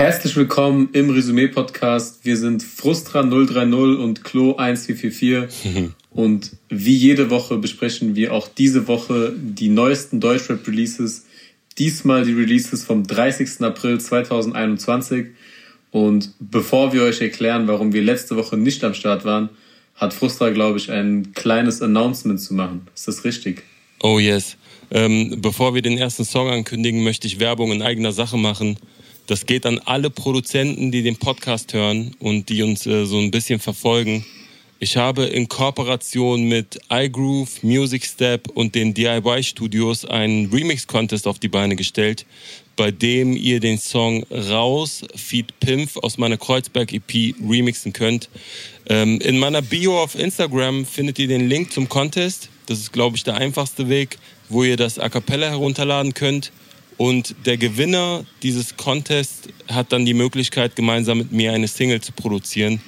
Herzlich willkommen im Resümee-Podcast. Wir sind Frustra 030 und Klo 1444. und wie jede Woche besprechen wir auch diese Woche die neuesten Deutschrap-Releases. Diesmal die Releases vom 30. April 2021. Und bevor wir euch erklären, warum wir letzte Woche nicht am Start waren, hat Frustra, glaube ich, ein kleines Announcement zu machen. Ist das richtig? Oh yes. Ähm, bevor wir den ersten Song ankündigen, möchte ich Werbung in eigener Sache machen. Das geht an alle Produzenten, die den Podcast hören und die uns äh, so ein bisschen verfolgen. Ich habe in Kooperation mit iGroove, Music Step und den DIY Studios einen Remix-Contest auf die Beine gestellt, bei dem ihr den Song Raus Feed Pimpf aus meiner Kreuzberg EP remixen könnt. Ähm, in meiner Bio auf Instagram findet ihr den Link zum Contest. Das ist, glaube ich, der einfachste Weg, wo ihr das A Cappella herunterladen könnt. Und der Gewinner dieses Contests hat dann die Möglichkeit, gemeinsam mit mir eine Single zu produzieren,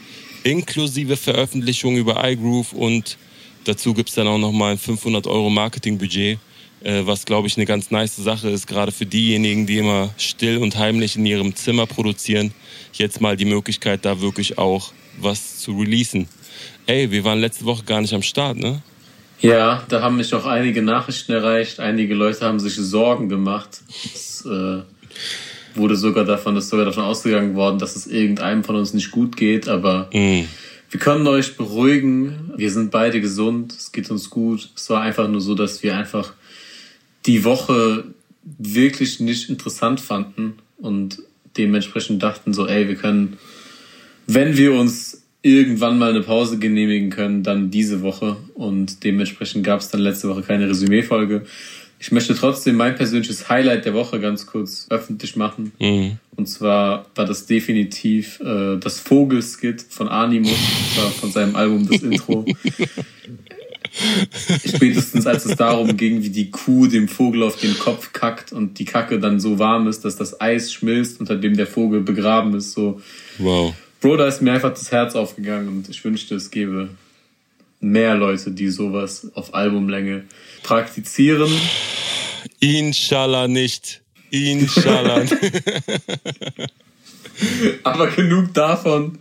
inklusive Veröffentlichung über iGroove und dazu gibt es dann auch nochmal ein 500 Euro Marketingbudget, äh, was glaube ich eine ganz nice Sache ist, gerade für diejenigen, die immer still und heimlich in ihrem Zimmer produzieren. Jetzt mal die Möglichkeit, da wirklich auch was zu releasen. Ey, wir waren letzte Woche gar nicht am Start, ne? Ja, da haben mich auch einige Nachrichten erreicht. Einige Leute haben sich Sorgen gemacht. Es äh, wurde sogar davon, ist sogar davon ausgegangen worden, dass es irgendeinem von uns nicht gut geht. Aber mm. wir können euch beruhigen. Wir sind beide gesund. Es geht uns gut. Es war einfach nur so, dass wir einfach die Woche wirklich nicht interessant fanden und dementsprechend dachten so, ey, wir können, wenn wir uns irgendwann mal eine Pause genehmigen können, dann diese Woche. Und dementsprechend gab es dann letzte Woche keine Resümee-Folge. Ich möchte trotzdem mein persönliches Highlight der Woche ganz kurz öffentlich machen. Mhm. Und zwar war das definitiv äh, das Vogelskit von Animus, von seinem Album das Intro. Spätestens als es darum ging, wie die Kuh dem Vogel auf den Kopf kackt und die Kacke dann so warm ist, dass das Eis schmilzt, unter dem der Vogel begraben ist. So. Wow. Bro, da ist mir einfach das Herz aufgegangen und ich wünschte, es gäbe mehr Leute, die sowas auf Albumlänge praktizieren. Inshallah nicht. Inshallah. Aber genug davon.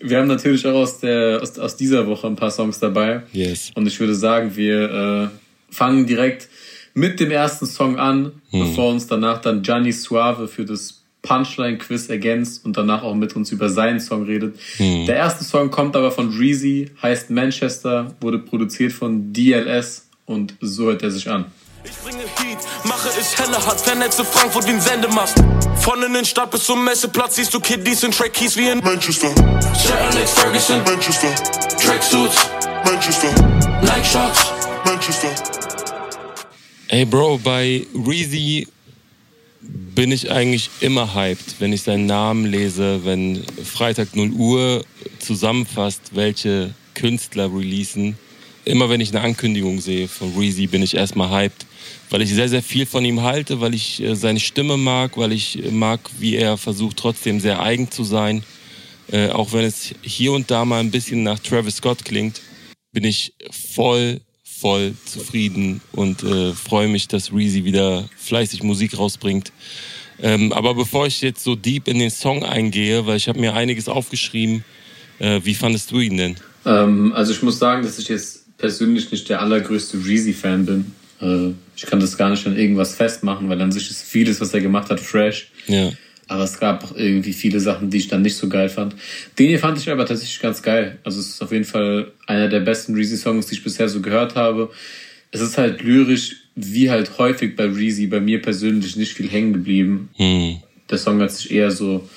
Wir haben natürlich auch aus, der, aus, aus dieser Woche ein paar Songs dabei. Yes. Und ich würde sagen, wir äh, fangen direkt mit dem ersten Song an, hm. bevor uns danach dann Gianni Suave für das Punchline-Quiz ergänzt und danach auch mit uns über seinen Song redet. Hm. Der erste Song kommt aber von Reezy, heißt Manchester, wurde produziert von DLS und so hört er sich an. Ich bringe Heat, mache es heller, hat vernetze Frankfurt wie ein Sendemast. Von in den Stadt bis zum Messeplatz siehst du Kiddies und Trackies wie in Manchester. Sir Alex Ferguson, Manchester. Tracksuits, Manchester. Like Shots, Manchester. Ey Bro, bei Reezy bin ich eigentlich immer hyped, wenn ich seinen Namen lese, wenn Freitag 0 Uhr zusammenfasst, welche Künstler releasen. Immer wenn ich eine Ankündigung sehe von Reezy, bin ich erstmal hyped, weil ich sehr, sehr viel von ihm halte, weil ich äh, seine Stimme mag, weil ich mag, wie er versucht, trotzdem sehr eigen zu sein. Äh, auch wenn es hier und da mal ein bisschen nach Travis Scott klingt, bin ich voll voll zufrieden und äh, freue mich, dass Reezy wieder fleißig Musik rausbringt. Ähm, aber bevor ich jetzt so deep in den Song eingehe, weil ich habe mir einiges aufgeschrieben, äh, wie fandest du ihn denn? Ähm, also ich muss sagen, dass ich jetzt persönlich nicht der allergrößte Reezy-Fan bin. Äh, ich kann das gar nicht an irgendwas festmachen, weil an sich ist vieles, was er gemacht hat, fresh. Ja. Aber es gab auch irgendwie viele Sachen, die ich dann nicht so geil fand. Den hier fand ich aber tatsächlich ganz geil. Also es ist auf jeden Fall einer der besten Reezy-Songs, die ich bisher so gehört habe. Es ist halt lyrisch, wie halt häufig bei Reezy, bei mir persönlich nicht viel hängen geblieben. Hm. Der Song hat sich eher so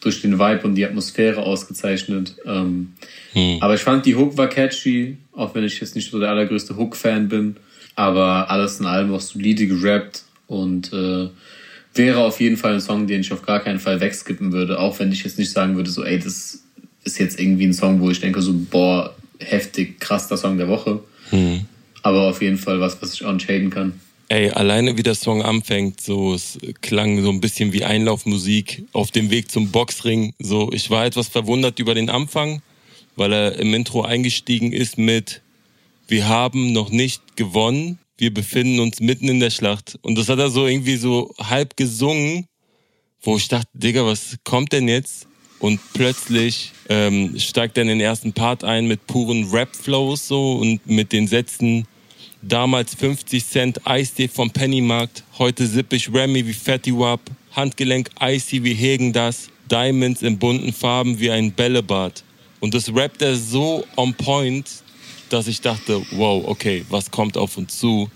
durch den Vibe und die Atmosphäre ausgezeichnet. Ähm, hm. Aber ich fand, die Hook war catchy, auch wenn ich jetzt nicht so der allergrößte Hook-Fan bin. Aber alles in allem auch solide gerappt und äh, wäre auf jeden Fall ein Song, den ich auf gar keinen Fall wegskippen würde, auch wenn ich jetzt nicht sagen würde, so, ey, das ist jetzt irgendwie ein Song, wo ich denke, so, boah, heftig, krass, der Song der Woche. Mhm. Aber auf jeden Fall was, was ich auch nicht haten kann. Ey, alleine wie der Song anfängt, so, es klang so ein bisschen wie Einlaufmusik auf dem Weg zum Boxring. So, ich war etwas verwundert über den Anfang, weil er im Intro eingestiegen ist mit, wir haben noch nicht gewonnen, wir befinden uns mitten in der Schlacht. Und das hat er so irgendwie so halb gesungen, wo ich dachte, Digga, was kommt denn jetzt? Und plötzlich ähm, steigt er in den ersten Part ein mit puren Rap-Flows so und mit den Sätzen damals 50 Cent Eistee vom Pennymarkt, heute sipp ich Remy wie Fatty Wap, Handgelenk Icy wie Hegen das, Diamonds in bunten Farben wie ein Bällebad. Und das rappt er so on point, dass ich dachte, wow, okay, was kommt auf uns zu?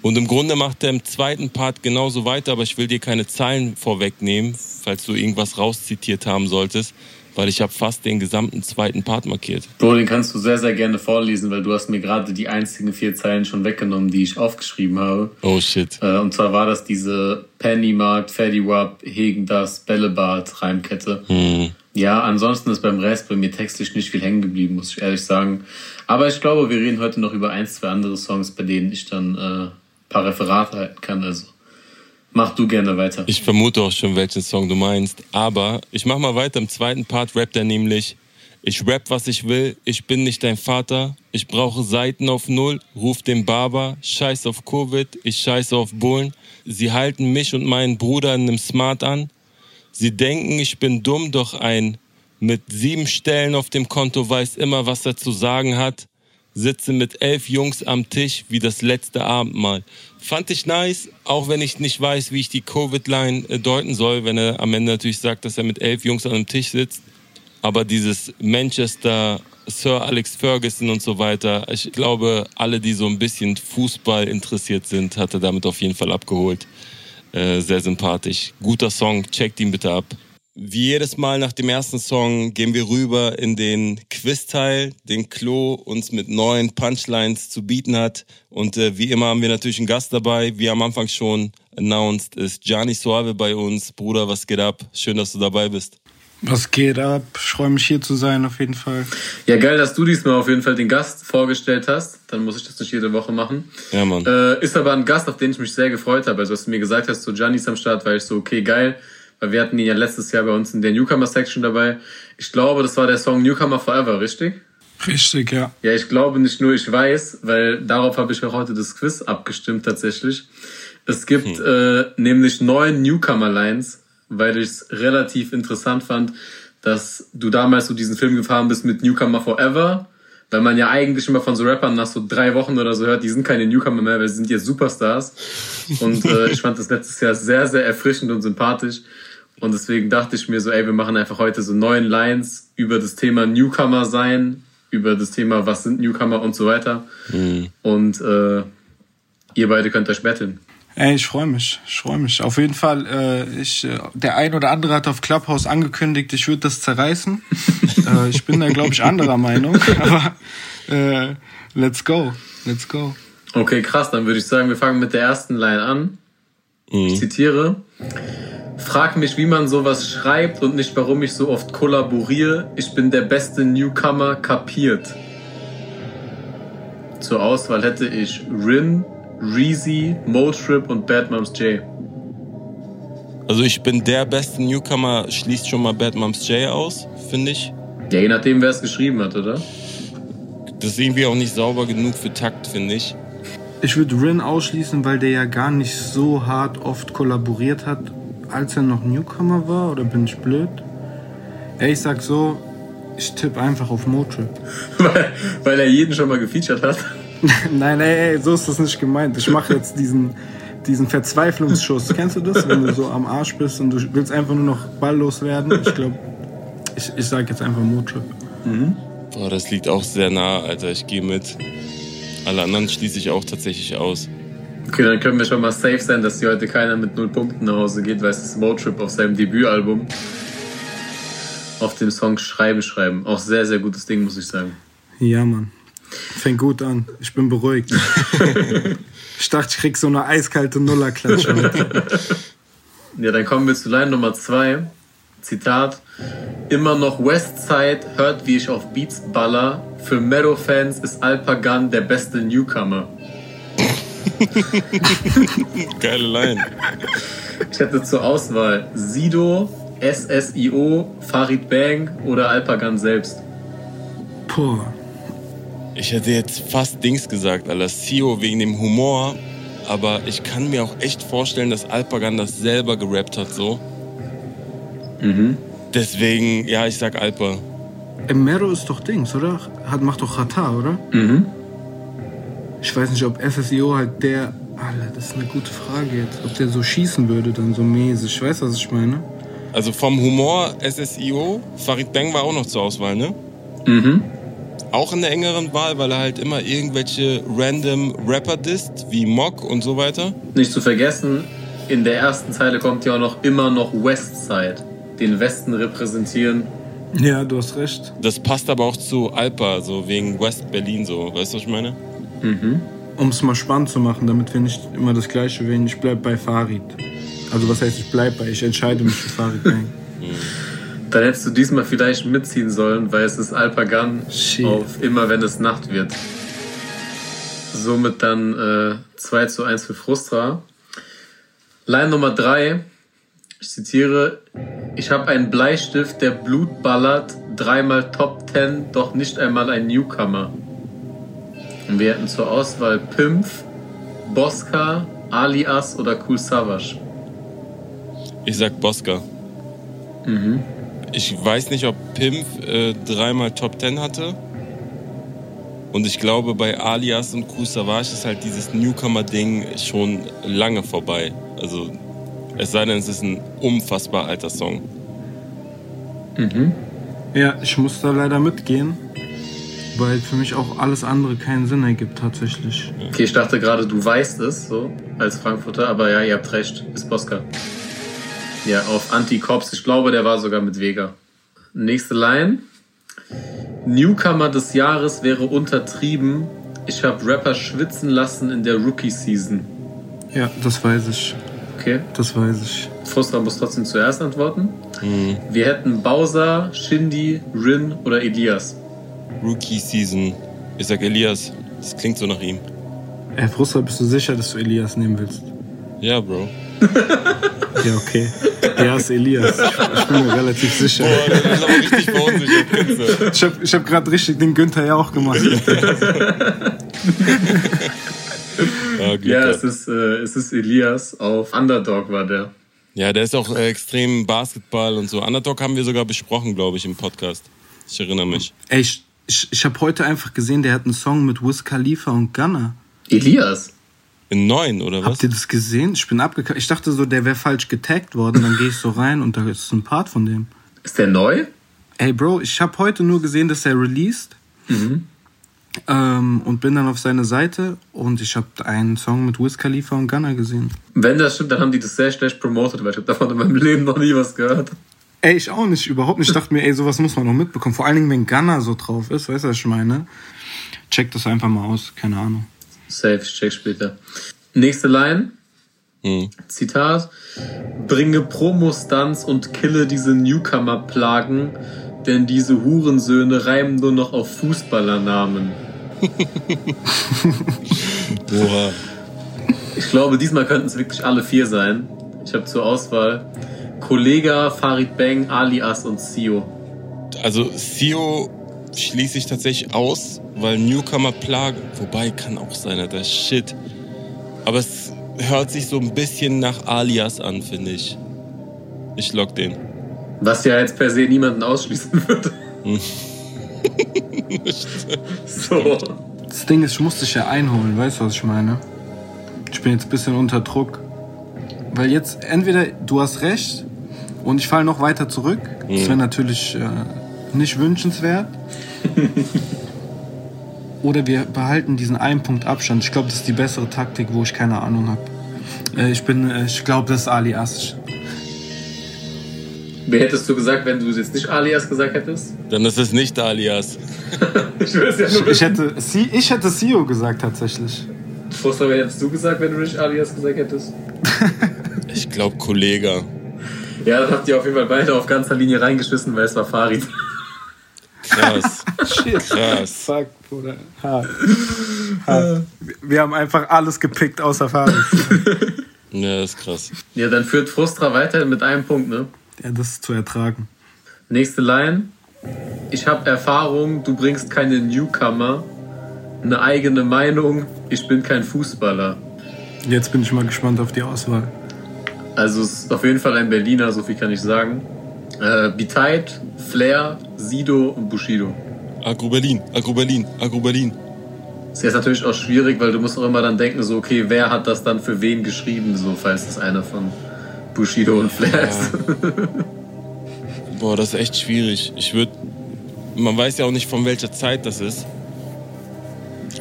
Und im Grunde macht er im zweiten Part genauso weiter, aber ich will dir keine Zahlen vorwegnehmen, falls du irgendwas rauszitiert haben solltest, weil ich habe fast den gesamten zweiten Part markiert. Bro, den kannst du sehr, sehr gerne vorlesen, weil du hast mir gerade die einzigen vier Zeilen schon weggenommen, die ich aufgeschrieben habe. Oh shit. Äh, und zwar war das diese Pennymarkt, Fetty Wap, Hegen das, Bällebad, Reimkette. Hm. Ja, ansonsten ist beim Rest bei mir textlich nicht viel hängen geblieben, muss ich ehrlich sagen. Aber ich glaube, wir reden heute noch über ein, zwei andere Songs, bei denen ich dann äh, paar Referate halten kann. Also mach du gerne weiter. Ich vermute auch schon, welchen Song du meinst. Aber ich mach mal weiter. Im zweiten Part rappt er nämlich, ich rap, was ich will, ich bin nicht dein Vater, ich brauche Seiten auf Null, ruf den Barber, scheiß auf Covid, ich scheiße auf Bullen. Sie halten mich und meinen Bruder in einem Smart an. Sie denken, ich bin dumm, doch ein mit sieben Stellen auf dem Konto weiß immer, was er zu sagen hat sitze mit elf Jungs am Tisch wie das letzte Abendmahl. Fand ich nice, auch wenn ich nicht weiß, wie ich die Covid-Line äh, deuten soll, wenn er am Ende natürlich sagt, dass er mit elf Jungs an einem Tisch sitzt. Aber dieses Manchester, Sir Alex Ferguson und so weiter, ich glaube, alle, die so ein bisschen Fußball interessiert sind, hat er damit auf jeden Fall abgeholt. Äh, sehr sympathisch. Guter Song, checkt ihn bitte ab. Wie jedes Mal nach dem ersten Song gehen wir rüber in den Quiz-Teil, den Klo uns mit neuen Punchlines zu bieten hat. Und äh, wie immer haben wir natürlich einen Gast dabei. Wie am Anfang schon announced, ist Gianni Suave bei uns. Bruder, was geht ab? Schön, dass du dabei bist. Was geht ab? Ich freue mich hier zu sein, auf jeden Fall. Ja, geil, dass du diesmal auf jeden Fall den Gast vorgestellt hast. Dann muss ich das nicht jede Woche machen. Ja, Mann. Äh, ist aber ein Gast, auf den ich mich sehr gefreut habe. Also, was du mir gesagt hast, so Gianni ist am Start, war ich so, okay, geil weil wir hatten ihn ja letztes Jahr bei uns in der Newcomer-Section dabei. Ich glaube, das war der Song Newcomer Forever, richtig? Richtig, ja. Ja, ich glaube nicht nur, ich weiß, weil darauf habe ich auch heute das Quiz abgestimmt tatsächlich. Es gibt hm. äh, nämlich neun Newcomer-Lines, weil ich es relativ interessant fand, dass du damals so diesen Film gefahren bist mit Newcomer Forever weil man ja eigentlich immer von so Rappern nach so drei Wochen oder so hört, die sind keine Newcomer mehr, weil sie sind jetzt Superstars. Und äh, ich fand das letztes Jahr sehr, sehr erfrischend und sympathisch. Und deswegen dachte ich mir so, ey, wir machen einfach heute so neun Lines über das Thema Newcomer sein, über das Thema, was sind Newcomer und so weiter. Mhm. Und äh, ihr beide könnt euch betteln. Ey, ich freue mich, ich freue mich. Auf jeden Fall, äh, ich, äh, der ein oder andere hat auf Clubhouse angekündigt, ich würde das zerreißen. äh, ich bin da, glaube ich, anderer Meinung. Aber äh, let's go, let's go. Okay, krass. Dann würde ich sagen, wir fangen mit der ersten Line an. Mhm. Ich zitiere. Frag mich, wie man sowas schreibt und nicht, warum ich so oft kollaboriere. Ich bin der beste Newcomer, kapiert. Zur Auswahl hätte ich Rin, Reezy, Motrip und Bad Moms J. Also ich bin der beste Newcomer, schließt schon mal Bad Moms J aus, finde ich. Ja, je nachdem, wer es geschrieben hat, oder? Das ist irgendwie auch nicht sauber genug für Takt, finde ich. Ich würde Rin ausschließen, weil der ja gar nicht so hart oft kollaboriert hat, als er noch Newcomer war, oder bin ich blöd? Ja, ich sag so, ich tippe einfach auf Motrip. weil, weil er jeden schon mal gefeatured hat? nein, ey, ey, so ist das nicht gemeint. Ich mache jetzt diesen, diesen Verzweiflungsschuss. Kennst du das, wenn du so am Arsch bist und du willst einfach nur noch balllos werden? Ich glaube, ich, ich sage jetzt einfach Motrip. Mhm. Boah, das liegt auch sehr nah, Alter. Ich gehe mit. Alle anderen schließe ich auch tatsächlich aus. Okay, dann können wir schon mal safe sein, dass hier heute keiner mit null Punkten nach Hause geht, weil es ist Motrip auf seinem Debütalbum. Auf dem Song Schreiben, Schreiben. Auch sehr, sehr gutes Ding, muss ich sagen. Ja, Mann. Fängt gut an. Ich bin beruhigt. ich dachte, ich krieg so eine eiskalte Nullerklatsche. ja, dann kommen wir zu Line Nummer 2. Zitat. Immer noch Westside hört, wie ich auf Beats baller. Für Meadow-Fans ist Alpagan der beste Newcomer. Geile Line. Ich hätte zur Auswahl Sido, SSIO, Farid Bang oder Alpagan selbst. Puh. Ich hätte jetzt fast Dings gesagt, Alter. Sio wegen dem Humor. Aber ich kann mir auch echt vorstellen, dass Alpagan das selber gerappt hat, so. Mhm. Deswegen, ja, ich sag Alpa. Mero ist doch Dings, oder? Hat, macht doch Rata, oder? Mhm. Ich weiß nicht, ob SSIO halt der. Alter, das ist eine gute Frage jetzt. Ob der so schießen würde, dann so mäßig. Ich weiß, was ich meine. Also vom Humor SSIO, Farid Bang war auch noch zur Auswahl, ne? Mhm. Auch in der engeren Wahl, weil er halt immer irgendwelche random Rapper disst, wie Mock und so weiter. Nicht zu vergessen, in der ersten Zeile kommt ja auch noch immer noch Westside. Den Westen repräsentieren. Ja, du hast recht. Das passt aber auch zu Alpa, so wegen West Berlin, so. Weißt du, was ich meine? Mhm. Um es mal spannend zu machen, damit wir nicht immer das Gleiche wählen. Ich bleib bei Farid. Also, was heißt, ich bleib bei? Ich entscheide mich für Farid Bang. Mhm. Dann hättest du diesmal vielleicht mitziehen sollen, weil es ist Alpagan auf immer, wenn es Nacht wird. Somit dann äh, 2 zu 1 für Frustra. Line Nummer 3. Ich zitiere, ich habe einen Bleistift, der Blut ballert, dreimal Top 10, doch nicht einmal ein Newcomer. Und wir hätten zur Auswahl Pimpf, Bosca, Alias oder Cool Savage. Ich sag Bosca. Mhm. Ich weiß nicht, ob Pimpf äh, dreimal Top 10 hatte. Und ich glaube, bei Alias und Cool Savage ist halt dieses Newcomer-Ding schon lange vorbei. Also, es sei denn, es ist ein unfassbar alter Song. Mhm. Ja, ich muss da leider mitgehen weil für mich auch alles andere keinen Sinn ergibt tatsächlich. Okay, ich dachte gerade, du weißt es so als Frankfurter, aber ja, ihr habt recht, ist Bosca. Ja, auf Anti-Cops, ich glaube, der war sogar mit Vega. Nächste Line. Newcomer des Jahres wäre untertrieben. Ich habe Rapper schwitzen lassen in der Rookie-Season. Ja, das weiß ich. Okay. Das weiß ich. Frustra muss trotzdem zuerst antworten. Mhm. Wir hätten Bowser, Shindy, Rin oder Elias. Rookie Season. Ich sag Elias. Das klingt so nach ihm. Ey, Frustra, bist du sicher, dass du Elias nehmen willst? Ja, Bro. Ja, okay. Ja, ist Elias. Ich, bin mir relativ sicher. Boah, das ist aber richtig verunsichert. Ich hab, ich hab gerade richtig den Günther ja auch gemacht. ja, ja es, ist, äh, es ist Elias. Auf Underdog war der. Ja, der ist auch äh, extrem Basketball und so. Underdog haben wir sogar besprochen, glaube ich, im Podcast. Ich erinnere mich. Ey, ich, ich, ich habe heute einfach gesehen, der hat einen Song mit Wiz Khalifa und Gunner. Elias? In neun, oder was? Habt ihr das gesehen? Ich bin abgekackt. Ich dachte so, der wäre falsch getaggt worden. Dann gehe ich so rein und da ist ein Part von dem. Ist der neu? Ey, Bro, ich habe heute nur gesehen, dass er released. Mhm. Ähm, und bin dann auf seine Seite und ich habe einen Song mit Wiz Khalifa und Gunner gesehen. Wenn das stimmt, dann haben die das sehr schlecht promotet, weil ich habe davon in meinem Leben noch nie was gehört. Ey, ich auch nicht, überhaupt nicht. Ich dachte mir, ey, sowas muss man noch mitbekommen. Vor allen Dingen, wenn Gunner so drauf ist, weißt du, was ich meine? Check das einfach mal aus, keine Ahnung. Safe, ich check später. Nächste Line. Hm. Zitat. Bringe Promo-Stunts und kille diese Newcomer-Plagen, denn diese Hurensöhne reimen nur noch auf Fußballernamen. Boah. Ich glaube, diesmal könnten es wirklich alle vier sein. Ich habe zur Auswahl Kollega, Farid Bang, Alias und Sio. Also Sio schließe ich tatsächlich aus, weil Newcomer Plagen, wobei kann auch sein, Alter, shit. Aber es hört sich so ein bisschen nach Alias an, finde ich. Ich lock den. Was ja jetzt per se niemanden ausschließen würde. so. Das Ding ist, ich muss dich ja einholen, weißt du, was ich meine? Ich bin jetzt ein bisschen unter Druck. Weil jetzt entweder du hast recht und ich falle noch weiter zurück. Mhm. Das wäre natürlich äh, nicht wünschenswert. Oder wir behalten diesen einen Punkt Abstand. Ich glaube, das ist die bessere Taktik, wo ich keine Ahnung habe. Äh, ich bin, äh, ich glaube, das ist Alias. Wer hättest du gesagt, wenn du jetzt nicht Alias gesagt hättest? Dann ist es nicht Alias. ich, ja nur ich, hätte, ich hätte Sio gesagt tatsächlich. Foster, wer hättest du gesagt, wenn du nicht Alias gesagt hättest? ich glaube Kollege. Ja, dann habt ihr auf jeden Fall beide auf ganzer Linie reingeschissen, weil es war Farid. Krass. Shit. Krass. Fuck, Bruder. Hart. Hart. Wir haben einfach alles gepickt außer Farid. ja, das ist krass. Ja, dann führt Frustra weiter mit einem Punkt, ne? Ja, das ist zu ertragen. Nächste Line. Ich habe Erfahrung, du bringst keine Newcomer. Eine eigene Meinung, ich bin kein Fußballer. Jetzt bin ich mal gespannt auf die Auswahl. Also es ist auf jeden Fall ein Berliner, so viel kann ich sagen. Äh, Biteit, Flair, Sido und Bushido. Agro Berlin, Agro Berlin, Agro Berlin. Das ist jetzt natürlich auch schwierig, weil du musst auch immer dann denken, so, okay, wer hat das dann für wen geschrieben, so, falls es einer von Bushido und Flair ja. ist. Boah, das ist echt schwierig. Ich würde, man weiß ja auch nicht, von welcher Zeit das ist.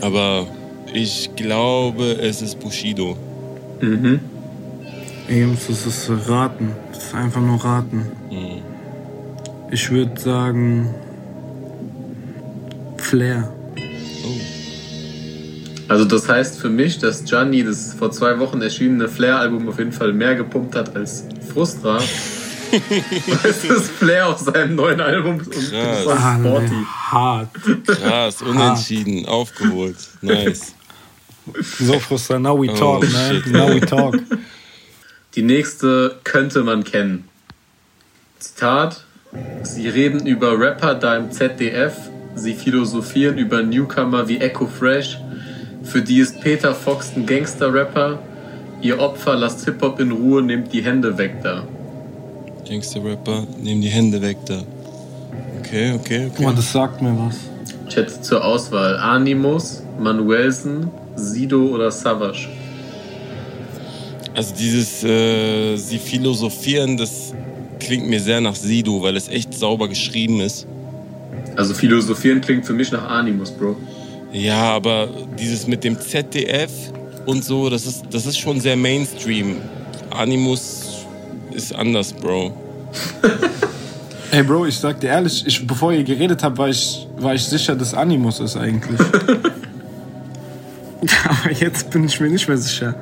Aber ich glaube, es ist Bushido. Mhm. Eben, das ist raten. Das ist einfach nur raten. Mhm. Ich würde sagen Flair. Also das heißt für mich, dass Gianni das vor zwei Wochen erschienene Flair-Album auf jeden Fall mehr gepumpt hat als Frustra. Weil es ist Flair auf seinem neuen Album und Krass. Sporty. Hart. Krass, unentschieden, Hart. aufgeholt. Nice. So Frustra, now we oh, talk, oh, man. Now we talk. Die nächste könnte man kennen. Zitat: Sie reden über Rapper da im ZDF, sie philosophieren über Newcomer wie Echo Fresh für die ist Peter Fox ein Gangster-Rapper. Ihr Opfer lasst Hip-Hop in Ruhe, nehmt die Hände weg da. Gangster-Rapper, nehmt die Hände weg da. Okay, okay, okay. Oh, das sagt mir was. Hätte zur Auswahl Animus, Manuelsen, Sido oder Savage. Also dieses, äh, sie philosophieren, das klingt mir sehr nach Sido, weil es echt sauber geschrieben ist. Also philosophieren klingt für mich nach Animus, Bro. Ja, aber dieses mit dem ZDF und so, das ist, das ist schon sehr Mainstream. Animus ist anders, Bro. Ey, Bro, ich sag dir ehrlich, ich, bevor ihr geredet habt, war ich, war ich sicher, dass Animus ist eigentlich. aber jetzt bin ich mir nicht mehr sicher.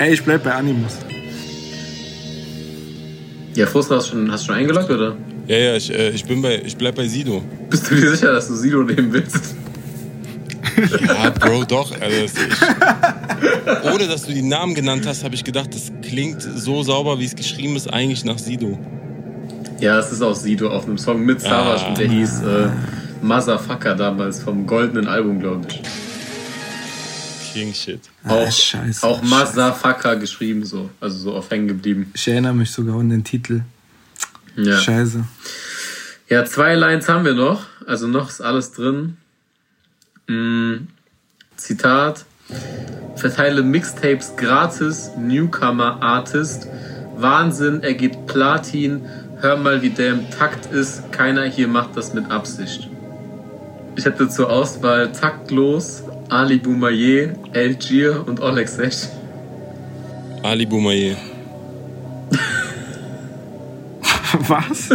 Ey, ich bleib bei Animus. Ja, Frust, hast du schon, hast schon eingeloggt, oder? Ja, ja, ich, äh, ich, bin bei, ich bleib bei Sido. Bist du dir sicher, dass du Sido nehmen willst? Ja, Bro, doch. Also ich, ohne dass du die Namen genannt hast, habe ich gedacht, das klingt so sauber, wie es geschrieben ist, eigentlich nach Sido. Ja, es ist auch Sido auf einem Song mit Savage ah. und der hieß äh, Motherfucker damals vom goldenen Album, glaube ich. King Shit. Auch, ah, Scheiße, auch Motherfucker geschrieben so, also so auf hängen geblieben. Ich erinnere mich sogar an den Titel. Ja. Scheiße. Ja, zwei Lines haben wir noch, also noch ist alles drin. Mm, Zitat. Verteile Mixtapes gratis, Newcomer Artist. Wahnsinn, er geht Platin. Hör mal, wie der im Takt ist. Keiner hier macht das mit Absicht. Ich hätte zur Auswahl Taktlos, Ali Boumaier, El Gir und Oleg Sech. Ali Boumaier. Was?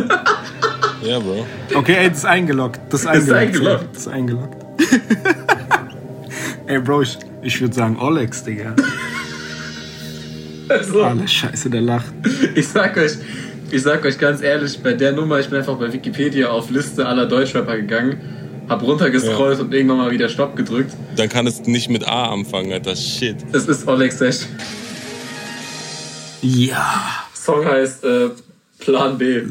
ja, Bro. Okay, ey, das ist eingeloggt. Das ist eingeloggt. Das ist eingeloggt. Das ist eingeloggt. Ey, Bro, ich, ich würde sagen Olex, Digga. Also, Alle Scheiße, der lacht. Ich sag euch, ich sag euch ganz ehrlich, bei der Nummer, ich bin einfach bei Wikipedia auf Liste aller Deutschrapper gegangen, hab runtergescrollt ja. und irgendwann mal wieder Stopp gedrückt. Dann kann es nicht mit A anfangen, Alter. Shit. Es ist Olex Sesh. Ja. Song heißt äh, Plan B.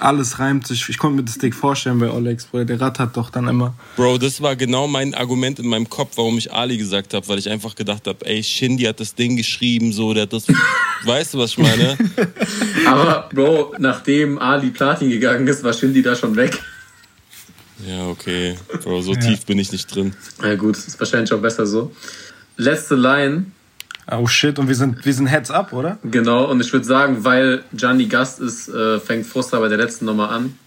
Alles reimt sich. Ich konnte mir das Dick vorstellen bei Olex, Bro. Der Rad hat doch dann immer. Bro, das war genau mein Argument in meinem Kopf, warum ich Ali gesagt habe, weil ich einfach gedacht habe, ey, Shindy hat das Ding geschrieben, so, der hat das. weißt du, was ich meine? Aber, Bro, nachdem Ali Platin gegangen ist, war Shindy da schon weg. Ja, okay. Bro, so ja. tief bin ich nicht drin. Ja, gut, ist wahrscheinlich auch besser so. Letzte Line Oh shit, und wir sind, wir sind Heads up, oder? Genau, und ich würde sagen, weil Gianni Gast ist, äh, fängt Frustra bei der letzten Nummer an.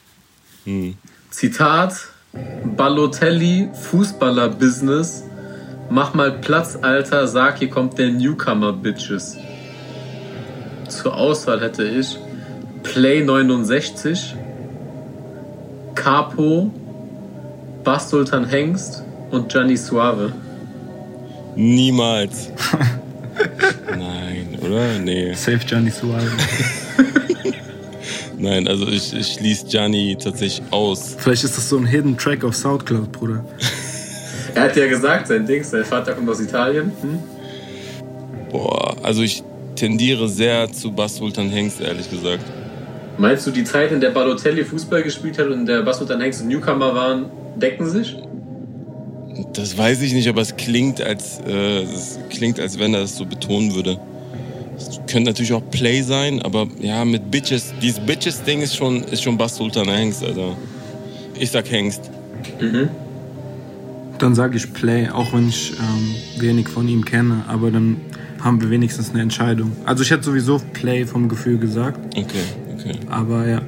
Hm. Zitat: Balotelli, Fußballer-Business. Mach mal Platz, Alter, sag, hier kommt der Newcomer, Bitches. Zur Auswahl hätte ich Play 69, Capo, Bass Sultan Hengst und Gianni Suave. Niemals. Nein, oder? Nee. Safe Gianni Suarez. Nein, also ich, ich schließe Gianni tatsächlich aus. Vielleicht ist das so ein Hidden Track auf Soundcloud, Bruder. er hat ja gesagt, sein Ding, sein Vater kommt aus Italien. Hm? Boah, also ich tendiere sehr zu Bass Sultan Hengst, ehrlich gesagt. Meinst du, die Zeit, in der Balotelli Fußball gespielt hat und in der Bass Sultan Hengst Newcomer waren, decken sich? Das weiß ich nicht, aber es klingt, als, äh, es klingt, als wenn er das so betonen würde. könnte natürlich auch Play sein, aber ja, mit Bitches, dieses Bitches-Ding ist schon, ist schon Bass Sultan Hengst, Alter. Ich sag Hengst. Mhm. Dann sage ich Play, auch wenn ich ähm, wenig von ihm kenne, aber dann haben wir wenigstens eine Entscheidung. Also ich hätte sowieso Play vom Gefühl gesagt. Okay, okay. Aber ja.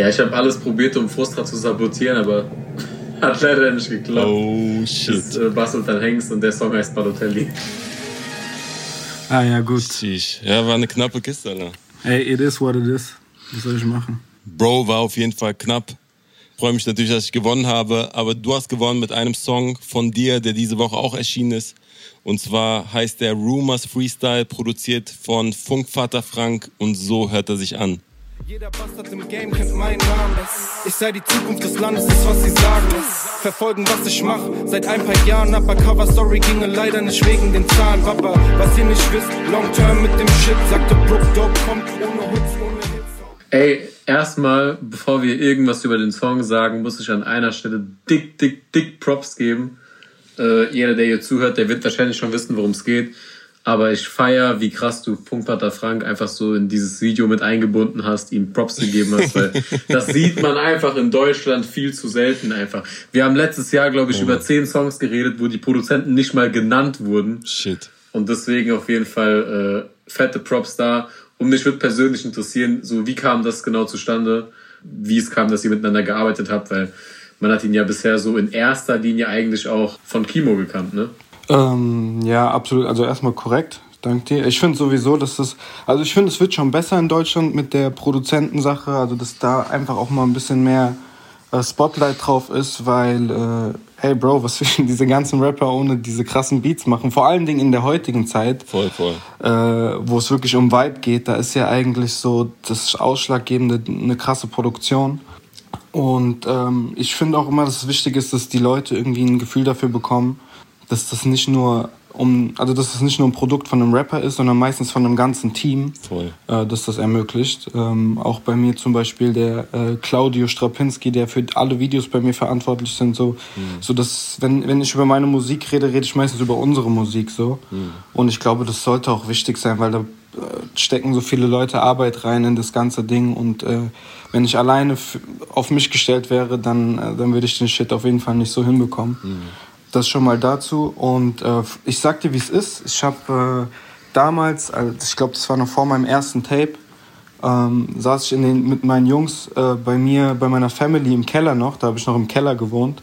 Ja, ich habe alles probiert, um Frustra zu sabotieren, aber hat leider nicht geklappt. Oh shit. Das äh, bastelt dann Hengst und der Song heißt Balotelli. Ah ja, gut. Ja, war eine knappe Kiste, Alter. Ey, it is what it is. Was soll ich machen? Bro war auf jeden Fall knapp. Freue mich natürlich, dass ich gewonnen habe, aber du hast gewonnen mit einem Song von dir, der diese Woche auch erschienen ist. Und zwar heißt der Rumors Freestyle, produziert von Funkvater Frank und so hört er sich an. Jeder Bastard im Game kennt meinen Namen. Ich sei die Zukunft des Landes, ist was sie sagen. Verfolgen, was ich mache, seit ein paar Jahren. Aber Cover Story ginge leider nicht wegen den Zahlen. Papa, was ihr nicht wisst, Long Term mit dem Shit, sagte Brook Dope kommt ohne Hits, ohne Hits. Ey, erstmal, bevor wir irgendwas über den Song sagen, muss ich an einer Stelle dick, dick, dick Props geben. Äh, jeder, der hier zuhört, der wird wahrscheinlich schon wissen, worum es geht. Aber ich feier, wie krass du Funkvater Frank einfach so in dieses Video mit eingebunden hast, ihm Props gegeben hast, weil das sieht man einfach in Deutschland viel zu selten einfach. Wir haben letztes Jahr, glaube ich, oh. über zehn Songs geredet, wo die Produzenten nicht mal genannt wurden. Shit. Und deswegen auf jeden Fall äh, fette Props da. Und mich würde persönlich interessieren, so wie kam das genau zustande? Wie es kam, dass ihr miteinander gearbeitet habt, weil man hat ihn ja bisher so in erster Linie eigentlich auch von Kimo gekannt, ne? Ähm, ja, absolut. Also erstmal korrekt. Danke dir. Ich finde sowieso, dass das, also ich finde, es wird schon besser in Deutschland mit der Produzentensache, also dass da einfach auch mal ein bisschen mehr äh, Spotlight drauf ist, weil, äh, hey Bro, was will diese ganzen Rapper ohne diese krassen Beats machen? Vor allen Dingen in der heutigen Zeit, voll, voll. Äh, wo es wirklich um Vibe geht, da ist ja eigentlich so das Ausschlaggebende eine krasse Produktion. Und ähm, ich finde auch immer, dass es wichtig ist, dass die Leute irgendwie ein Gefühl dafür bekommen, dass das nicht nur um, also dass es nicht nur ein Produkt von einem Rapper ist, sondern meistens von einem ganzen Team. Äh, dass das ermöglicht. Ähm, auch bei mir zum Beispiel der äh, Claudio Strapinski, der für alle Videos bei mir verantwortlich sind, so, mhm. so dass wenn wenn ich über meine Musik rede, rede ich meistens über unsere Musik so. Mhm. Und ich glaube, das sollte auch wichtig sein, weil da äh, stecken so viele Leute Arbeit rein in das ganze Ding und äh, wenn ich alleine auf mich gestellt wäre, dann, äh, dann würde ich den Shit auf jeden Fall nicht so hinbekommen. Mhm. Das schon mal dazu. Und äh, ich sag dir, wie es ist. Ich habe äh, damals, also ich glaube, das war noch vor meinem ersten Tape, ähm, saß ich in den, mit meinen Jungs äh, bei mir, bei meiner Family im Keller noch. Da habe ich noch im Keller gewohnt.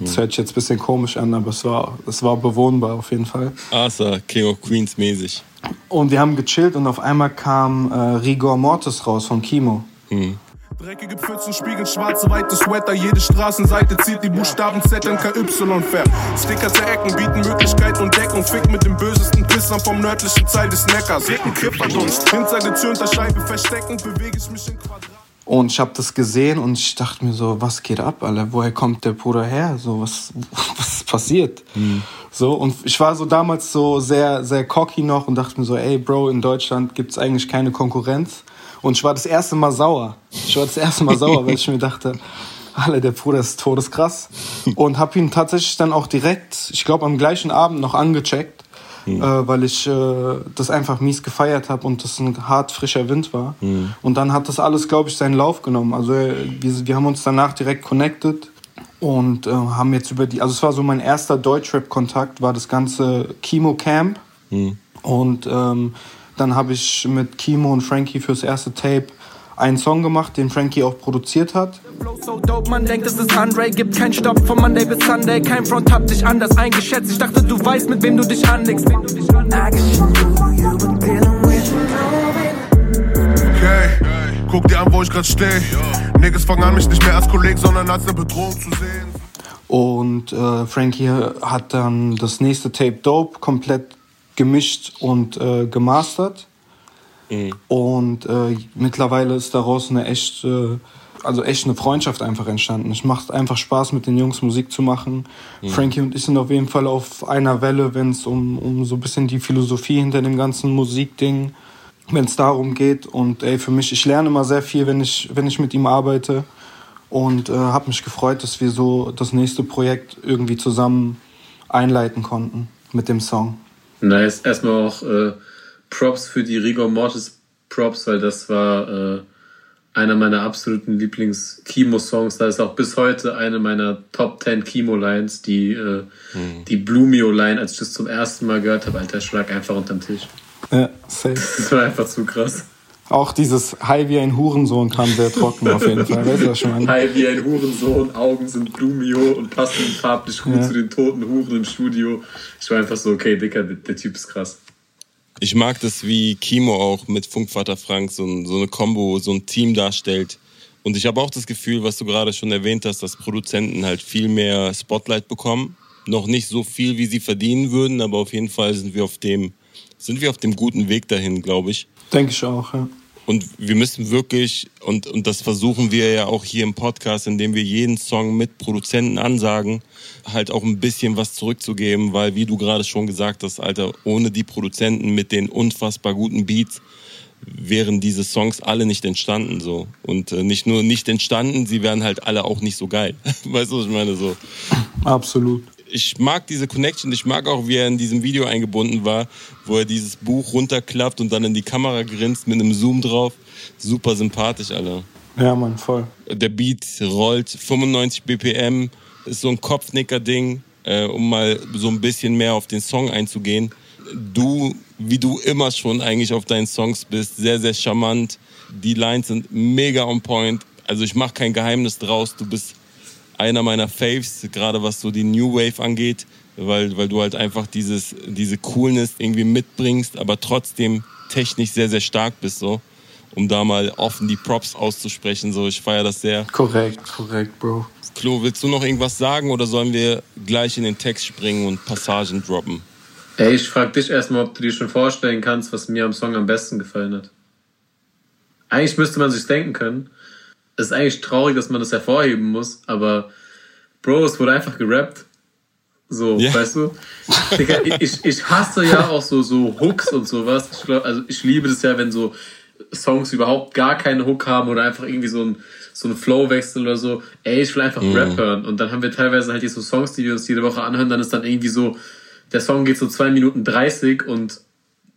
Das hört sich jetzt ein bisschen komisch an, aber es war, es war bewohnbar auf jeden Fall. Asa, King of Queens mäßig. Und wir haben gechillt und auf einmal kam äh, Rigor Mortis raus von Kimo. Hm. Dreckige Pfützen spiegeln schwarze, weite Sweater. Jede Straßenseite zieht die Buchstaben Z in KY ver. Sticker zerecken, bieten Möglichkeit und Deckung. Fick mit den bösesten Pissern vom nördlichen Teil des Neckars. Dicken Kipperdunst. Hinter gezürnter Scheibe verstecken, bewege ich mich in Quadrat. Und ich habe das gesehen und ich dachte mir so, was geht ab, Alter? Woher kommt der Bruder her? So, was, was ist passiert? Mhm. So, und ich war so damals so sehr, sehr cocky noch und dachte mir so, ey, Bro, in Deutschland gibt's eigentlich keine Konkurrenz. Und ich war das erste Mal sauer. Ich war das erste Mal sauer, weil ich mir dachte, alle, der Bruder ist todeskrass. Und habe ihn tatsächlich dann auch direkt, ich glaube am gleichen Abend noch angecheckt, mhm. äh, weil ich äh, das einfach mies gefeiert habe und das ein hart frischer Wind war. Mhm. Und dann hat das alles, glaube ich, seinen Lauf genommen. Also äh, wir, wir haben uns danach direkt connected und äh, haben jetzt über die, also es war so mein erster Deutschrap-Kontakt, war das ganze Chemo Camp. Mhm. Und ähm, dann habe ich mit Kimo und Frankie fürs erste Tape einen Song gemacht, den Frankie auch produziert hat. So dope, man denkt, es ist Andre, gibt keinen Stopp von Monday bis Sunday. Kein Front hab dich anders eingeschätzt. Ich dachte, du weißt, mit wem du dich anlegst. Okay, guck dir an, wo ich grad stehe. Niggas fangen an, mich nicht mehr als Kolleg, sondern als eine Bedrohung zu sehen. Und äh, Frankie hat dann das nächste Tape Dope komplett gemischt und äh, gemastert. Mhm. Und äh, mittlerweile ist daraus eine echt, äh, also echt eine Freundschaft einfach entstanden. Es macht einfach Spaß, mit den Jungs Musik zu machen. Mhm. Frankie und ich sind auf jeden Fall auf einer Welle, wenn es um, um so ein bisschen die Philosophie hinter dem ganzen Musikding, wenn es darum geht. Und ey, für mich, ich lerne immer sehr viel, wenn ich, wenn ich mit ihm arbeite. Und äh, habe mich gefreut, dass wir so das nächste Projekt irgendwie zusammen einleiten konnten mit dem Song. Nice. Erstmal auch äh, Props für die Rigor Mortis Props, weil das war äh, einer meiner absoluten Lieblings-Chemo-Songs. Da ist auch bis heute eine meiner Top 10 Chemo-Lines, die, äh, mhm. die Blumio-Line, als ich das zum ersten Mal gehört habe, Alter, schlag einfach unterm Tisch. Ja, safe. Das war einfach zu krass. Auch dieses Hi wie ein Hurensohn kam sehr trocken auf jeden Fall. Weißt du das schon? Hi wie ein Hurensohn, Augen sind Blumio und passen farblich gut ja. zu den toten Huren im Studio. Ich war einfach so, okay, Dicker, der, der Typ ist krass. Ich mag das, wie Kimo auch mit Funkvater Frank so, so eine Combo, so ein Team darstellt. Und ich habe auch das Gefühl, was du gerade schon erwähnt hast, dass Produzenten halt viel mehr Spotlight bekommen. Noch nicht so viel, wie sie verdienen würden, aber auf jeden Fall sind wir auf dem, sind wir auf dem guten Weg dahin, glaube ich. Denke ich auch, ja. Und wir müssen wirklich, und, und das versuchen wir ja auch hier im Podcast, indem wir jeden Song mit Produzenten ansagen, halt auch ein bisschen was zurückzugeben, weil wie du gerade schon gesagt hast, Alter, ohne die Produzenten mit den unfassbar guten Beats wären diese Songs alle nicht entstanden so und äh, nicht nur nicht entstanden, sie wären halt alle auch nicht so geil. weißt du, was ich meine so? Absolut ich mag diese Connection. Ich mag auch, wie er in diesem Video eingebunden war, wo er dieses Buch runterklappt und dann in die Kamera grinst mit einem Zoom drauf. Super sympathisch, Alter. Ja, Mann, voll. Der Beat rollt 95 BPM, ist so ein Kopfnicker-Ding, äh, um mal so ein bisschen mehr auf den Song einzugehen. Du, wie du immer schon eigentlich auf deinen Songs bist, sehr, sehr charmant. Die Lines sind mega on point. Also ich mache kein Geheimnis draus. Du bist einer meiner Faves, gerade was so die New Wave angeht, weil, weil du halt einfach dieses, diese Coolness irgendwie mitbringst, aber trotzdem technisch sehr, sehr stark bist, so. Um da mal offen die Props auszusprechen, so. Ich feiere das sehr. Korrekt, korrekt, Bro. Klo, willst du noch irgendwas sagen oder sollen wir gleich in den Text springen und Passagen droppen? Ey, ich frag dich erstmal, ob du dir schon vorstellen kannst, was mir am Song am besten gefallen hat. Eigentlich müsste man sich denken können, es ist eigentlich traurig, dass man das hervorheben muss, aber Bro, es wurde einfach gerappt. So, yeah. weißt du? Digga, ich, ich hasse ja auch so, so Hooks und sowas. Ich glaub, also ich liebe das ja, wenn so Songs überhaupt gar keinen Hook haben oder einfach irgendwie so ein, so ein Flowwechsel oder so. Ey, ich will einfach mm. Rap hören. Und dann haben wir teilweise halt hier so Songs, die wir uns jede Woche anhören. Dann ist dann irgendwie so, der Song geht so zwei Minuten 30 und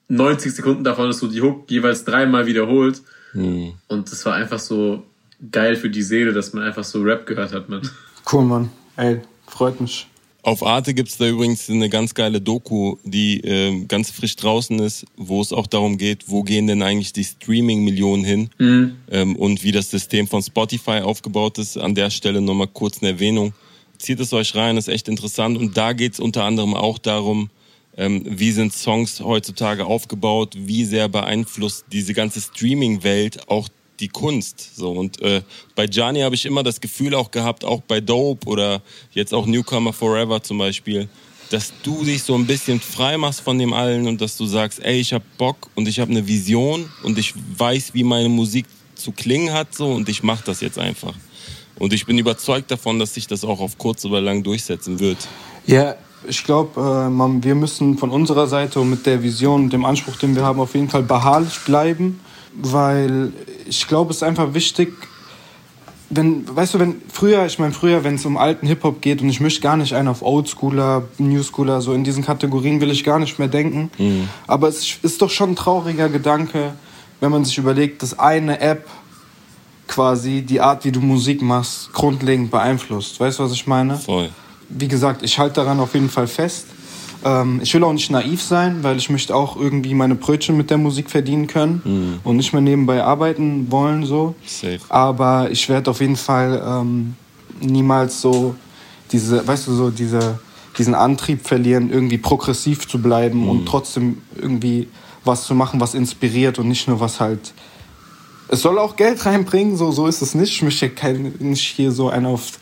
90 Sekunden davon ist so die Hook jeweils dreimal wiederholt. Mm. Und das war einfach so, geil für die Seele, dass man einfach so Rap gehört hat, man. Cool, Mann. Ey, freut mich. Auf Arte gibt's da übrigens eine ganz geile Doku, die äh, ganz frisch draußen ist, wo es auch darum geht, wo gehen denn eigentlich die Streaming-Millionen hin mhm. ähm, und wie das System von Spotify aufgebaut ist. An der Stelle nochmal kurz eine Erwähnung. Zieht es euch rein, ist echt interessant. Und da geht's unter anderem auch darum, ähm, wie sind Songs heutzutage aufgebaut, wie sehr beeinflusst diese ganze Streaming-Welt auch die Kunst. So und äh, bei Gianni habe ich immer das Gefühl auch gehabt, auch bei Dope oder jetzt auch Newcomer Forever zum Beispiel, dass du dich so ein bisschen frei machst von dem allen und dass du sagst, ey, ich habe Bock und ich habe eine Vision und ich weiß, wie meine Musik zu klingen hat so und ich mache das jetzt einfach. Und ich bin überzeugt davon, dass sich das auch auf kurz oder lang durchsetzen wird. Ja, ich glaube, äh, wir müssen von unserer Seite und mit der Vision und dem Anspruch, den wir haben, auf jeden Fall beharrlich bleiben weil ich glaube, es ist einfach wichtig, wenn, weißt du, wenn früher, ich meine früher, wenn es um alten Hip-Hop geht und ich möchte gar nicht einen auf Oldschooler, Newschooler, so in diesen Kategorien will ich gar nicht mehr denken. Mhm. Aber es ist doch schon ein trauriger Gedanke, wenn man sich überlegt, dass eine App quasi die Art, wie du Musik machst, grundlegend beeinflusst. Weißt du, was ich meine? Voll. Wie gesagt, ich halte daran auf jeden Fall fest. Ähm, ich will auch nicht naiv sein, weil ich möchte auch irgendwie meine Brötchen mit der Musik verdienen können mhm. und nicht mehr nebenbei arbeiten wollen so. Safe. Aber ich werde auf jeden Fall ähm, niemals so diese, weißt du, so diese, diesen Antrieb verlieren, irgendwie progressiv zu bleiben mhm. und trotzdem irgendwie was zu machen, was inspiriert und nicht nur was halt es soll auch Geld reinbringen, so, so ist es nicht. Ich möchte kein, nicht hier so einen auf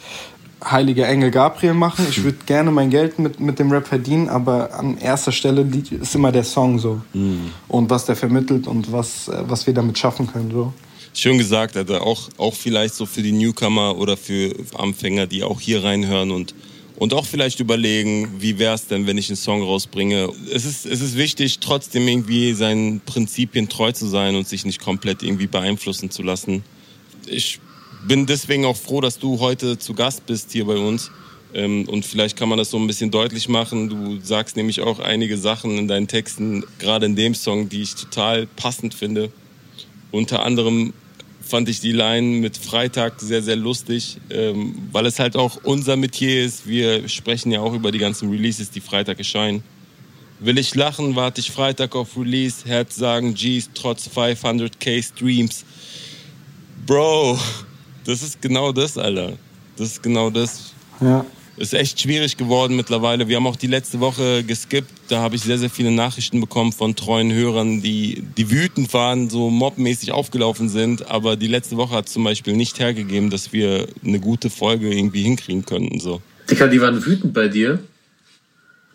heilige Engel Gabriel machen. Ich würde gerne mein Geld mit, mit dem Rap verdienen, aber an erster Stelle ist immer der Song so. Mhm. Und was der vermittelt und was, äh, was wir damit schaffen können. So. Schön gesagt, Alter. Auch, auch vielleicht so für die Newcomer oder für Anfänger, die auch hier reinhören und, und auch vielleicht überlegen, wie wäre es denn, wenn ich einen Song rausbringe. Es ist, es ist wichtig, trotzdem irgendwie seinen Prinzipien treu zu sein und sich nicht komplett irgendwie beeinflussen zu lassen. Ich bin deswegen auch froh, dass du heute zu Gast bist hier bei uns Ähm, und vielleicht kann man das so ein bisschen deutlich machen. Du sagst nämlich auch einige Sachen in deinen Texten, gerade in dem Song, die ich total passend finde. Unter anderem fand ich die Line mit Freitag sehr, sehr lustig, ähm, weil es halt auch unser Metier ist. Wir sprechen ja auch über die ganzen Releases, die Freitag erscheinen. Will ich lachen, warte ich Freitag auf Release, Herz sagen G's trotz 500k Streams. Bro, das ist genau das, Alter. Das ist genau das. Ja ist echt schwierig geworden mittlerweile. Wir haben auch die letzte Woche geskippt. Da habe ich sehr, sehr viele Nachrichten bekommen von treuen Hörern, die, die wütend waren, so mobmäßig aufgelaufen sind. Aber die letzte Woche hat zum Beispiel nicht hergegeben, dass wir eine gute Folge irgendwie hinkriegen könnten. So. Dicker, die waren wütend bei dir?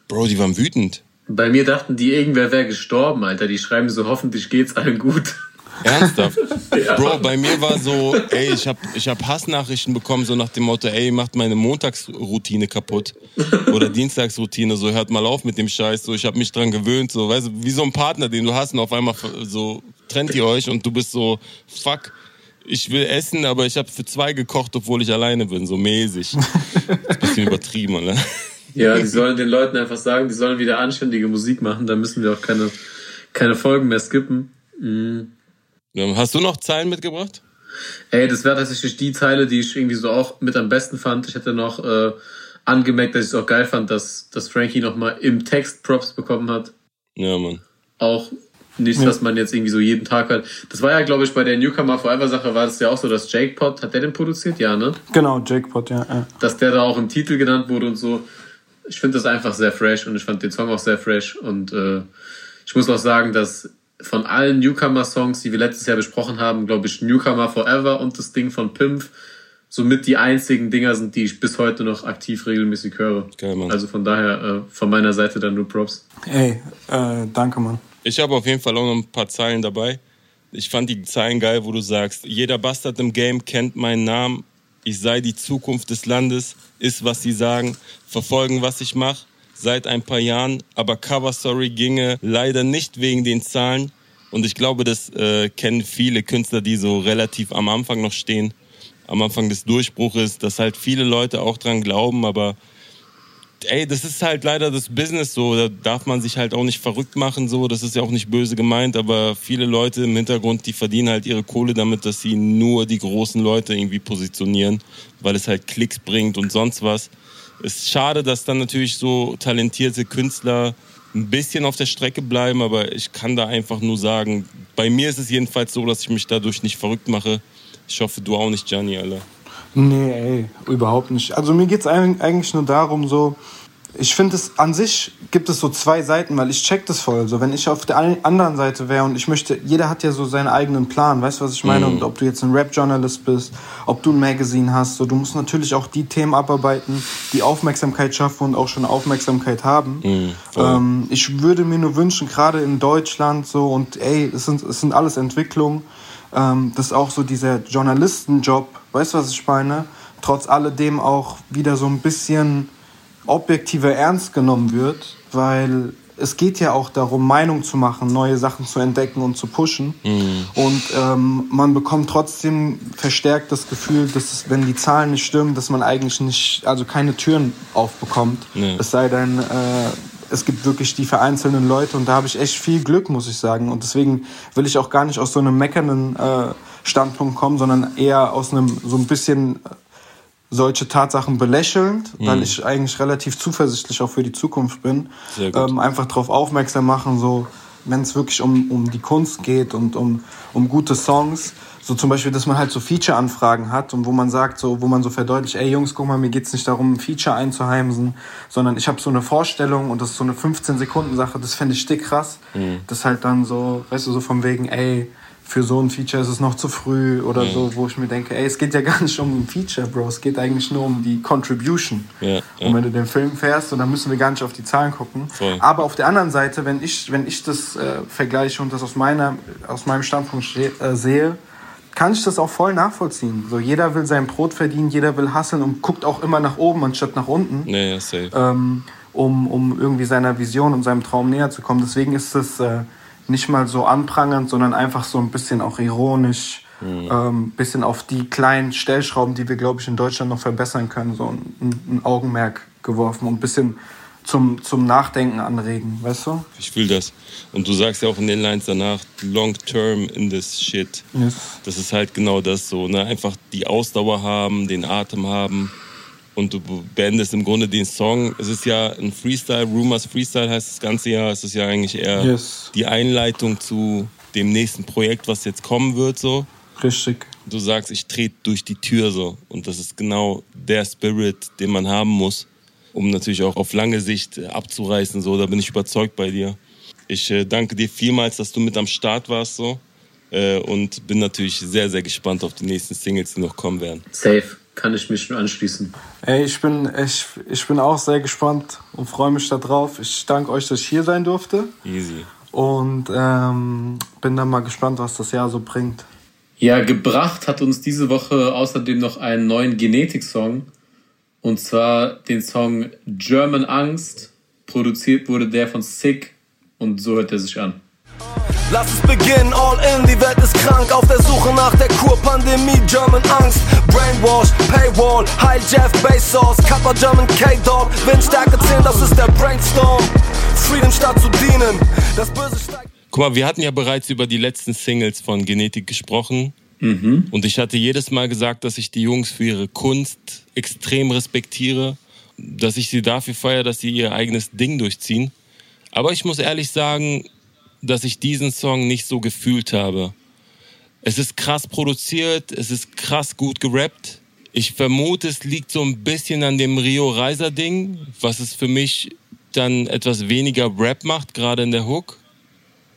Bro, die waren wütend. Bei mir dachten die, irgendwer wäre gestorben, Alter. Die schreiben so, hoffentlich geht's allen gut. Ernsthaft? ja. Bro, bei mir war so, ey, ich habe ich hab Hassnachrichten bekommen, so nach dem Motto, ey, macht meine Montagsroutine kaputt. Oder Dienstagsroutine, so hört mal auf mit dem Scheiß, so ich habe mich dran gewöhnt, so, weißt du, wie so ein Partner, den du hast und auf einmal so trennt ihr euch und du bist so, fuck, ich will essen, aber ich habe für zwei gekocht, obwohl ich alleine bin, so mäßig. Das ist ein bisschen übertrieben, ne? Ja, die sollen den Leuten einfach sagen, die sollen wieder anständige Musik machen, dann müssen wir auch keine, keine Folgen mehr skippen. Mhm. Hast du noch Zeilen mitgebracht? Ey, das wäre tatsächlich die Zeile, die ich irgendwie so auch mit am besten fand. Ich hätte noch äh, angemerkt, dass ich es auch geil fand, dass, dass Frankie nochmal im Text Props bekommen hat. Ja, Mann. Auch nichts, ja. was man jetzt irgendwie so jeden Tag hat. Das war ja, glaube ich, bei der Newcomer Forever Sache war das ja auch so, dass Jake Pot, hat der den produziert? Ja, ne? Genau, Jake Pot, ja, ja. Dass der da auch im Titel genannt wurde und so. Ich finde das einfach sehr fresh und ich fand den Song auch sehr fresh und äh, ich muss auch sagen, dass von allen Newcomer-Songs, die wir letztes Jahr besprochen haben, glaube ich, Newcomer Forever und das Ding von Pimp somit die einzigen Dinger sind, die ich bis heute noch aktiv regelmäßig höre. Geil, Mann. Also von daher äh, von meiner Seite dann nur Props. Ey, äh, danke, Mann. Ich habe auf jeden Fall auch noch ein paar Zeilen dabei. Ich fand die Zeilen geil, wo du sagst, jeder Bastard im Game kennt meinen Namen. Ich sei die Zukunft des Landes, ist was sie sagen, verfolgen, was ich mache seit ein paar Jahren, aber Cover Story ginge leider nicht wegen den Zahlen. Und ich glaube, das äh, kennen viele Künstler, die so relativ am Anfang noch stehen, am Anfang des Durchbruches, dass halt viele Leute auch dran glauben, aber ey, das ist halt leider das Business so, da darf man sich halt auch nicht verrückt machen so, das ist ja auch nicht böse gemeint, aber viele Leute im Hintergrund, die verdienen halt ihre Kohle damit, dass sie nur die großen Leute irgendwie positionieren, weil es halt Klicks bringt und sonst was. Es ist schade, dass dann natürlich so talentierte Künstler ein bisschen auf der Strecke bleiben, aber ich kann da einfach nur sagen, bei mir ist es jedenfalls so, dass ich mich dadurch nicht verrückt mache. Ich hoffe, du auch nicht, Gianni, Alter. Nee, ey, überhaupt nicht. Also mir geht es eigentlich nur darum, so, ich finde es an sich gibt es so zwei Seiten, weil ich check das voll. So, wenn ich auf der anderen Seite wäre und ich möchte, jeder hat ja so seinen eigenen Plan, weißt du, was ich meine? Mhm. Und ob du jetzt ein Rap-Journalist bist, ob du ein Magazine hast, so, du musst natürlich auch die Themen abarbeiten, die Aufmerksamkeit schaffen und auch schon Aufmerksamkeit haben. Mhm, ähm, ich würde mir nur wünschen, gerade in Deutschland so, und ey, es sind, es sind alles Entwicklungen, ähm, dass auch so dieser Journalistenjob, weißt du, was ich meine? Trotz alledem auch wieder so ein bisschen objektiver ernst genommen wird, weil es geht ja auch darum, Meinung zu machen, neue Sachen zu entdecken und zu pushen. Mhm. Und ähm, man bekommt trotzdem verstärkt das Gefühl, dass es, wenn die Zahlen nicht stimmen, dass man eigentlich nicht, also keine Türen aufbekommt. Nee. Es sei denn, äh, es gibt wirklich die vereinzelten Leute und da habe ich echt viel Glück, muss ich sagen. Und deswegen will ich auch gar nicht aus so einem meckernden äh, Standpunkt kommen, sondern eher aus einem so ein bisschen solche Tatsachen belächelnd, mhm. weil ich eigentlich relativ zuversichtlich auch für die Zukunft bin. Ähm, einfach darauf aufmerksam machen, so wenn es wirklich um, um die Kunst geht und um, um gute Songs, so zum Beispiel, dass man halt so Feature-Anfragen hat und wo man sagt, so, wo man so verdeutlicht, ey Jungs, guck mal, mir geht's nicht darum, ein Feature einzuheimsen, sondern ich habe so eine Vorstellung und das ist so eine 15-Sekunden-Sache, das fände ich dick krass. Mhm. Das halt dann so, weißt du, so von wegen, ey, für so ein Feature ist es noch zu früh oder mhm. so, wo ich mir denke, ey, es geht ja gar nicht um ein Feature, Bro, es geht eigentlich nur um die Contribution. Ja, ja. Und wenn du den Film fährst, dann müssen wir gar nicht auf die Zahlen gucken. Voll. Aber auf der anderen Seite, wenn ich, wenn ich das äh, vergleiche und das aus, meiner, aus meinem Standpunkt äh, sehe, kann ich das auch voll nachvollziehen. So, jeder will sein Brot verdienen, jeder will hasseln und guckt auch immer nach oben anstatt nach unten. Nee, ja, safe. Ähm, um, um irgendwie seiner Vision und seinem Traum näher zu kommen. Deswegen ist es äh, nicht mal so anprangernd, sondern einfach so ein bisschen auch ironisch Mhm. Ähm, bisschen auf die kleinen Stellschrauben, die wir, glaube ich, in Deutschland noch verbessern können, so ein, ein Augenmerk geworfen und ein bisschen zum, zum Nachdenken anregen, weißt du? Ich fühle das. Und du sagst ja auch in den Lines danach, long term in this shit. Yes. Das ist halt genau das so, ne? Einfach die Ausdauer haben, den Atem haben und du beendest im Grunde den Song. Es ist ja ein Freestyle, Rumors Freestyle heißt das ganze Jahr. Es ist ja eigentlich eher yes. die Einleitung zu dem nächsten Projekt, was jetzt kommen wird, so. Richtig. Du sagst, ich trete durch die Tür so. Und das ist genau der Spirit, den man haben muss, um natürlich auch auf lange Sicht abzureißen. So, da bin ich überzeugt bei dir. Ich äh, danke dir vielmals, dass du mit am Start warst so. Äh, und bin natürlich sehr, sehr gespannt auf die nächsten Singles, die noch kommen werden. Safe kann ich mich anschließen. Ey, ich bin, ich, ich bin auch sehr gespannt und freue mich darauf. Ich danke euch, dass ich hier sein durfte. Easy. Und ähm, bin dann mal gespannt, was das Jahr so bringt. Ja, gebracht hat uns diese Woche außerdem noch einen neuen Genetik-Song. Und zwar den Song German Angst. Produziert wurde der von Sick und so hört er sich an. Lass es beginnen, all in, die Welt ist krank. Auf der Suche nach der Kur, Pandemie, German Angst. Brainwash, Paywall, Heil Jeff Bezos. Kappa German K-Dog, Windstärke 10, das ist der Brainstorm. Freedom statt zu dienen, das Böse steigt. Guck mal, wir hatten ja bereits über die letzten Singles von Genetik gesprochen. Mhm. Und ich hatte jedes Mal gesagt, dass ich die Jungs für ihre Kunst extrem respektiere Dass ich sie dafür feiere, dass sie ihr eigenes Ding durchziehen. Aber ich muss ehrlich sagen, dass ich diesen Song nicht so gefühlt habe. Es ist krass produziert, es ist krass gut gerappt. Ich vermute, es liegt so ein bisschen an dem Rio Reiser Ding, was es für mich dann etwas weniger Rap macht, gerade in der Hook.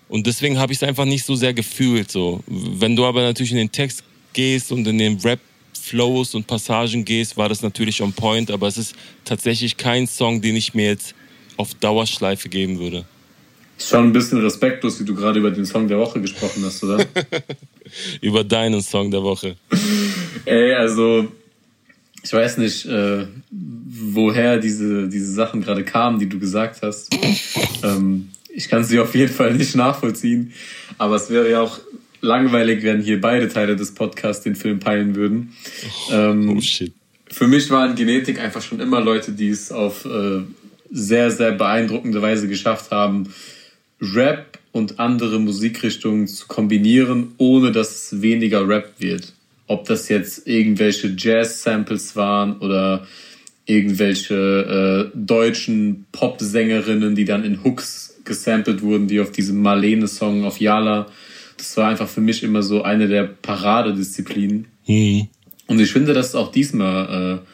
Und deswegen habe ich es einfach nicht so sehr gefühlt. So. Wenn du aber natürlich in den Text gehst und in den Rap-Flows und Passagen gehst, war das natürlich on point, aber es ist tatsächlich kein Song, den ich mir jetzt auf Dauerschleife geben würde. Schon ein bisschen respektlos, wie du gerade über den Song der Woche gesprochen hast, oder? über deinen Song der Woche. Ey, also ich weiß nicht, äh, woher diese, diese Sachen gerade kamen, die du gesagt hast. ähm, ich kann sie auf jeden Fall nicht nachvollziehen, aber es wäre ja auch langweilig, wenn hier beide Teile des Podcasts den Film peilen würden. Ähm, oh shit. Für mich waren Genetik einfach schon immer Leute, die es auf äh, sehr, sehr beeindruckende Weise geschafft haben, Rap und andere Musikrichtungen zu kombinieren, ohne dass es weniger Rap wird. Ob das jetzt irgendwelche Jazz-Samples waren oder irgendwelche äh, deutschen Pop-Sängerinnen, die dann in Hooks gesampelt wurden, wie auf diesem Marlene-Song auf Yala. Das war einfach für mich immer so eine der Paradedisziplinen. Mhm. Und ich finde, das ist auch diesmal äh,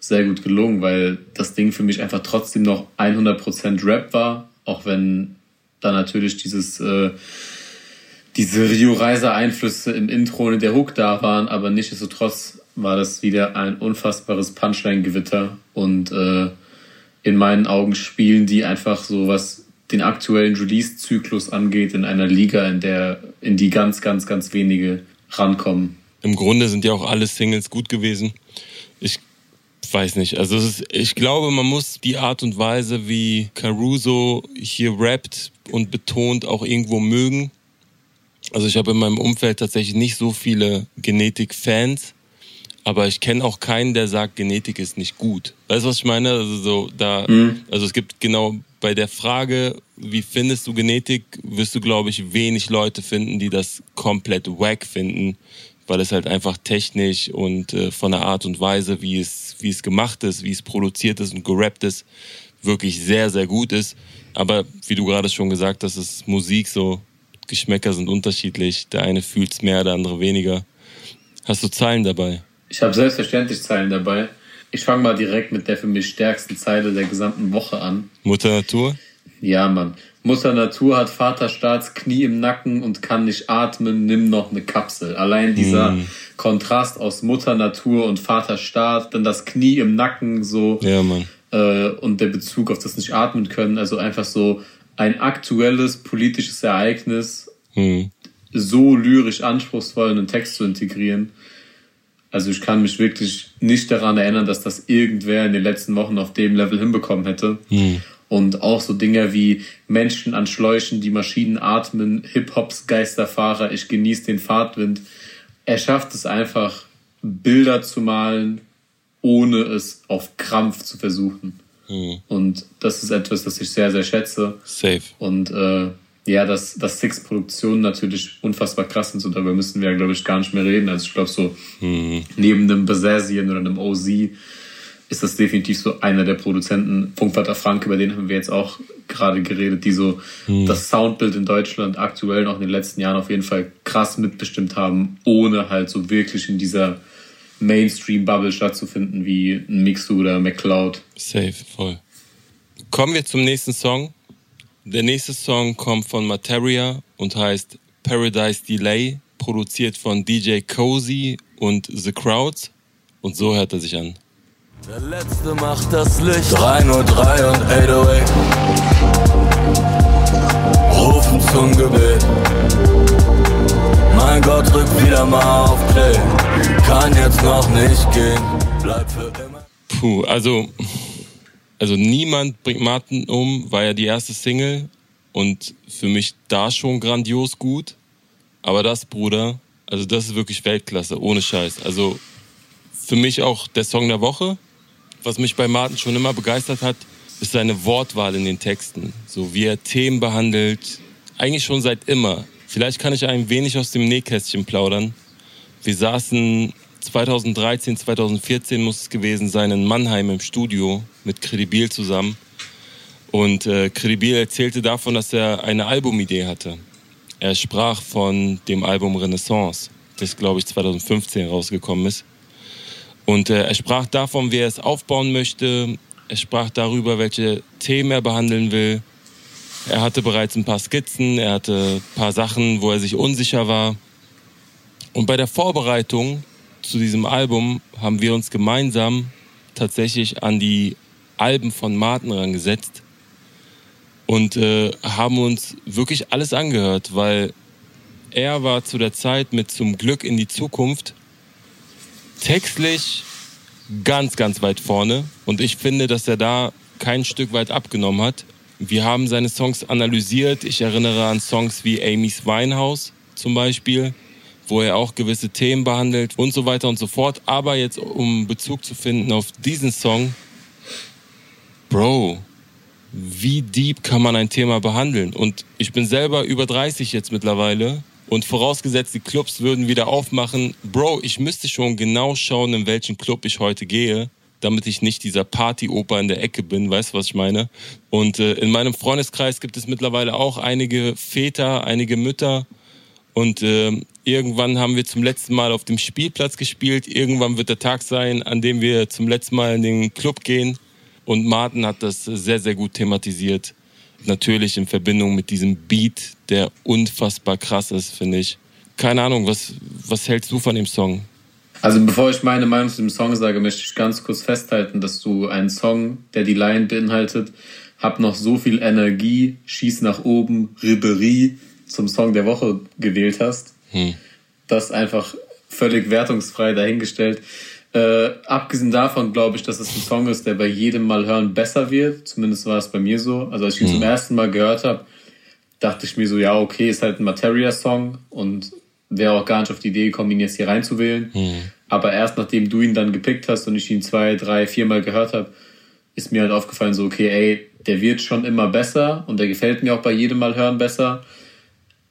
sehr gut gelungen, weil das Ding für mich einfach trotzdem noch 100% Rap war, auch wenn da natürlich dieses, äh, diese Rio Reiser Einflüsse im Intro und in der Hook da waren, aber nichtsdestotrotz war das wieder ein unfassbares Punchline-Gewitter und äh, in meinen Augen spielen die einfach so, was den aktuellen Release-Zyklus angeht, in einer Liga, in der, in die ganz, ganz, ganz wenige rankommen. Im Grunde sind ja auch alle Singles gut gewesen. Ich weiß nicht. Also ist, ich glaube, man muss die Art und Weise, wie Caruso hier rappt und betont, auch irgendwo mögen. Also ich habe in meinem Umfeld tatsächlich nicht so viele Genetik-Fans, aber ich kenne auch keinen, der sagt, Genetik ist nicht gut. Weißt du, was ich meine? Also so da, mhm. also es gibt genau bei der Frage, wie findest du Genetik, wirst du, glaube ich, wenig Leute finden, die das komplett wack finden, weil es halt einfach technisch und äh, von der Art und Weise, wie es wie es gemacht ist, wie es produziert ist und gerappt ist, wirklich sehr, sehr gut ist. Aber wie du gerade schon gesagt hast, ist Musik so, Geschmäcker sind unterschiedlich. Der eine fühlt es mehr, der andere weniger. Hast du Zeilen dabei? Ich habe selbstverständlich Zeilen dabei. Ich fange mal direkt mit der für mich stärksten Zeile der gesamten Woche an. Mutter Natur? Ja, Mann. Mutter Natur hat Vaterstaats Knie im Nacken und kann nicht atmen, nimm noch eine Kapsel. Allein dieser mm. Kontrast aus Mutter Natur und Vaterstaat, dann das Knie im Nacken so ja. Äh, und der Bezug auf das nicht atmen können, also einfach so ein aktuelles politisches Ereignis mm. so lyrisch anspruchsvoll in einen Text zu integrieren. Also ich kann mich wirklich nicht daran erinnern, dass das irgendwer in den letzten Wochen auf dem Level hinbekommen hätte. Mm. Und auch so Dinge wie Menschen an Schläuchen, die Maschinen atmen, Hip-Hops Geisterfahrer, ich genieße den Fahrtwind. er schafft es einfach, Bilder zu malen, ohne es auf Krampf zu versuchen. Mhm. Und das ist etwas, das ich sehr, sehr schätze. Safe. Und äh, ja, dass, dass Six-Produktionen natürlich unfassbar krass sind, so darüber müssen wir ja, glaube ich, gar nicht mehr reden. Also ich glaube so, mhm. neben einem Basazian oder einem OZ ist das definitiv so einer der Produzenten. Funkvater Frank, über den haben wir jetzt auch gerade geredet, die so mhm. das Soundbild in Deutschland aktuell noch in den letzten Jahren auf jeden Fall krass mitbestimmt haben, ohne halt so wirklich in dieser Mainstream-Bubble stattzufinden wie ein Mixu oder McCloud. Safe, voll. Kommen wir zum nächsten Song. Der nächste Song kommt von Materia und heißt Paradise Delay, produziert von DJ Cozy und The Crowds. Und so hört er sich an. Der letzte macht das Licht. 303 und 808. Rufen zum Gebet. Mein Gott, drück wieder mal auf Play. Kann jetzt noch nicht gehen. Bleib für immer. Puh, also, also niemand bringt Martin um, war ja die erste Single und für mich da schon grandios gut. Aber das, Bruder, also das ist wirklich Weltklasse, ohne Scheiß. Also für mich auch der Song der Woche was mich bei Martin schon immer begeistert hat, ist seine Wortwahl in den Texten. So wie er Themen behandelt, eigentlich schon seit immer. Vielleicht kann ich ein wenig aus dem Nähkästchen plaudern. Wir saßen 2013, 2014 muss es gewesen sein, in Mannheim im Studio mit Credibil zusammen. Und äh, Credibil erzählte davon, dass er eine Albumidee hatte. Er sprach von dem Album Renaissance, das glaube ich 2015 rausgekommen ist. Und äh, er sprach davon, wie er es aufbauen möchte. Er sprach darüber, welche Themen er behandeln will. Er hatte bereits ein paar Skizzen, er hatte ein paar Sachen, wo er sich unsicher war. Und bei der Vorbereitung zu diesem Album haben wir uns gemeinsam tatsächlich an die Alben von Martin rangesetzt und äh, haben uns wirklich alles angehört, weil er war zu der Zeit mit Zum Glück in die Zukunft textlich ganz, ganz weit vorne. Und ich finde, dass er da kein Stück weit abgenommen hat. Wir haben seine Songs analysiert. Ich erinnere an Songs wie Amy's Weinhaus zum Beispiel, wo er auch gewisse Themen behandelt und so weiter und so fort. Aber jetzt, um Bezug zu finden auf diesen Song, Bro, wie deep kann man ein Thema behandeln? Und ich bin selber über 30 jetzt mittlerweile und vorausgesetzt, die Clubs würden wieder aufmachen. Bro, ich müsste schon genau schauen, in welchen Club ich heute gehe, damit ich nicht dieser Partyoper in der Ecke bin. Weißt du, was ich meine? Und äh, in meinem Freundeskreis gibt es mittlerweile auch einige Väter, einige Mütter. Und äh, irgendwann haben wir zum letzten Mal auf dem Spielplatz gespielt. Irgendwann wird der Tag sein, an dem wir zum letzten Mal in den Club gehen. Und Martin hat das sehr, sehr gut thematisiert natürlich in Verbindung mit diesem Beat, der unfassbar krass ist, finde ich. Keine Ahnung, was, was hältst du von dem Song? Also bevor ich meine Meinung zu dem Song sage, möchte ich ganz kurz festhalten, dass du einen Song, der die Line beinhaltet, hab noch so viel Energie, schieß nach oben, Ribery zum Song der Woche gewählt hast. Hm. Das einfach völlig wertungsfrei dahingestellt. Äh, abgesehen davon glaube ich, dass es ein Song ist, der bei jedem Mal hören besser wird. Zumindest war es bei mir so. Also als ich ihn mhm. zum ersten Mal gehört habe, dachte ich mir so, ja, okay, ist halt ein Materia-Song und wäre auch gar nicht auf die Idee gekommen, ihn jetzt hier reinzuwählen. Mhm. Aber erst nachdem du ihn dann gepickt hast und ich ihn zwei, drei, viermal gehört habe, ist mir halt aufgefallen, so, okay, ey, der wird schon immer besser und der gefällt mir auch bei jedem Mal hören besser.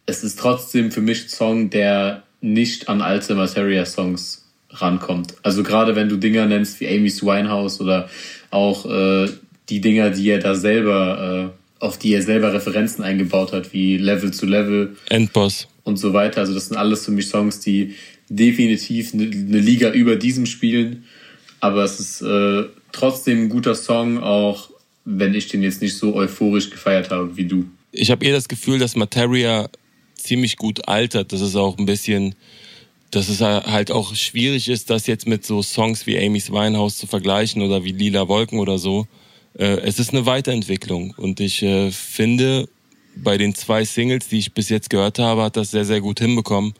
Es ist trotzdem für mich ein Song, der nicht an alte Materia-Songs rankommt. Also gerade wenn du Dinger nennst wie Amy's Winehouse oder auch äh, die Dinger, die er da selber, äh, auf die er selber Referenzen eingebaut hat, wie Level zu Level. Endboss. Und so weiter. Also das sind alles für mich Songs, die definitiv eine ne Liga über diesem spielen. Aber es ist äh, trotzdem ein guter Song, auch wenn ich den jetzt nicht so euphorisch gefeiert habe wie du. Ich habe eher das Gefühl, dass Materia ziemlich gut altert. Das ist auch ein bisschen dass es halt auch schwierig ist, das jetzt mit so Songs wie Amy's Weinhaus zu vergleichen oder wie Lila Wolken oder so. Äh, es ist eine Weiterentwicklung und ich äh, finde, bei den zwei Singles, die ich bis jetzt gehört habe, hat das sehr, sehr gut hinbekommen,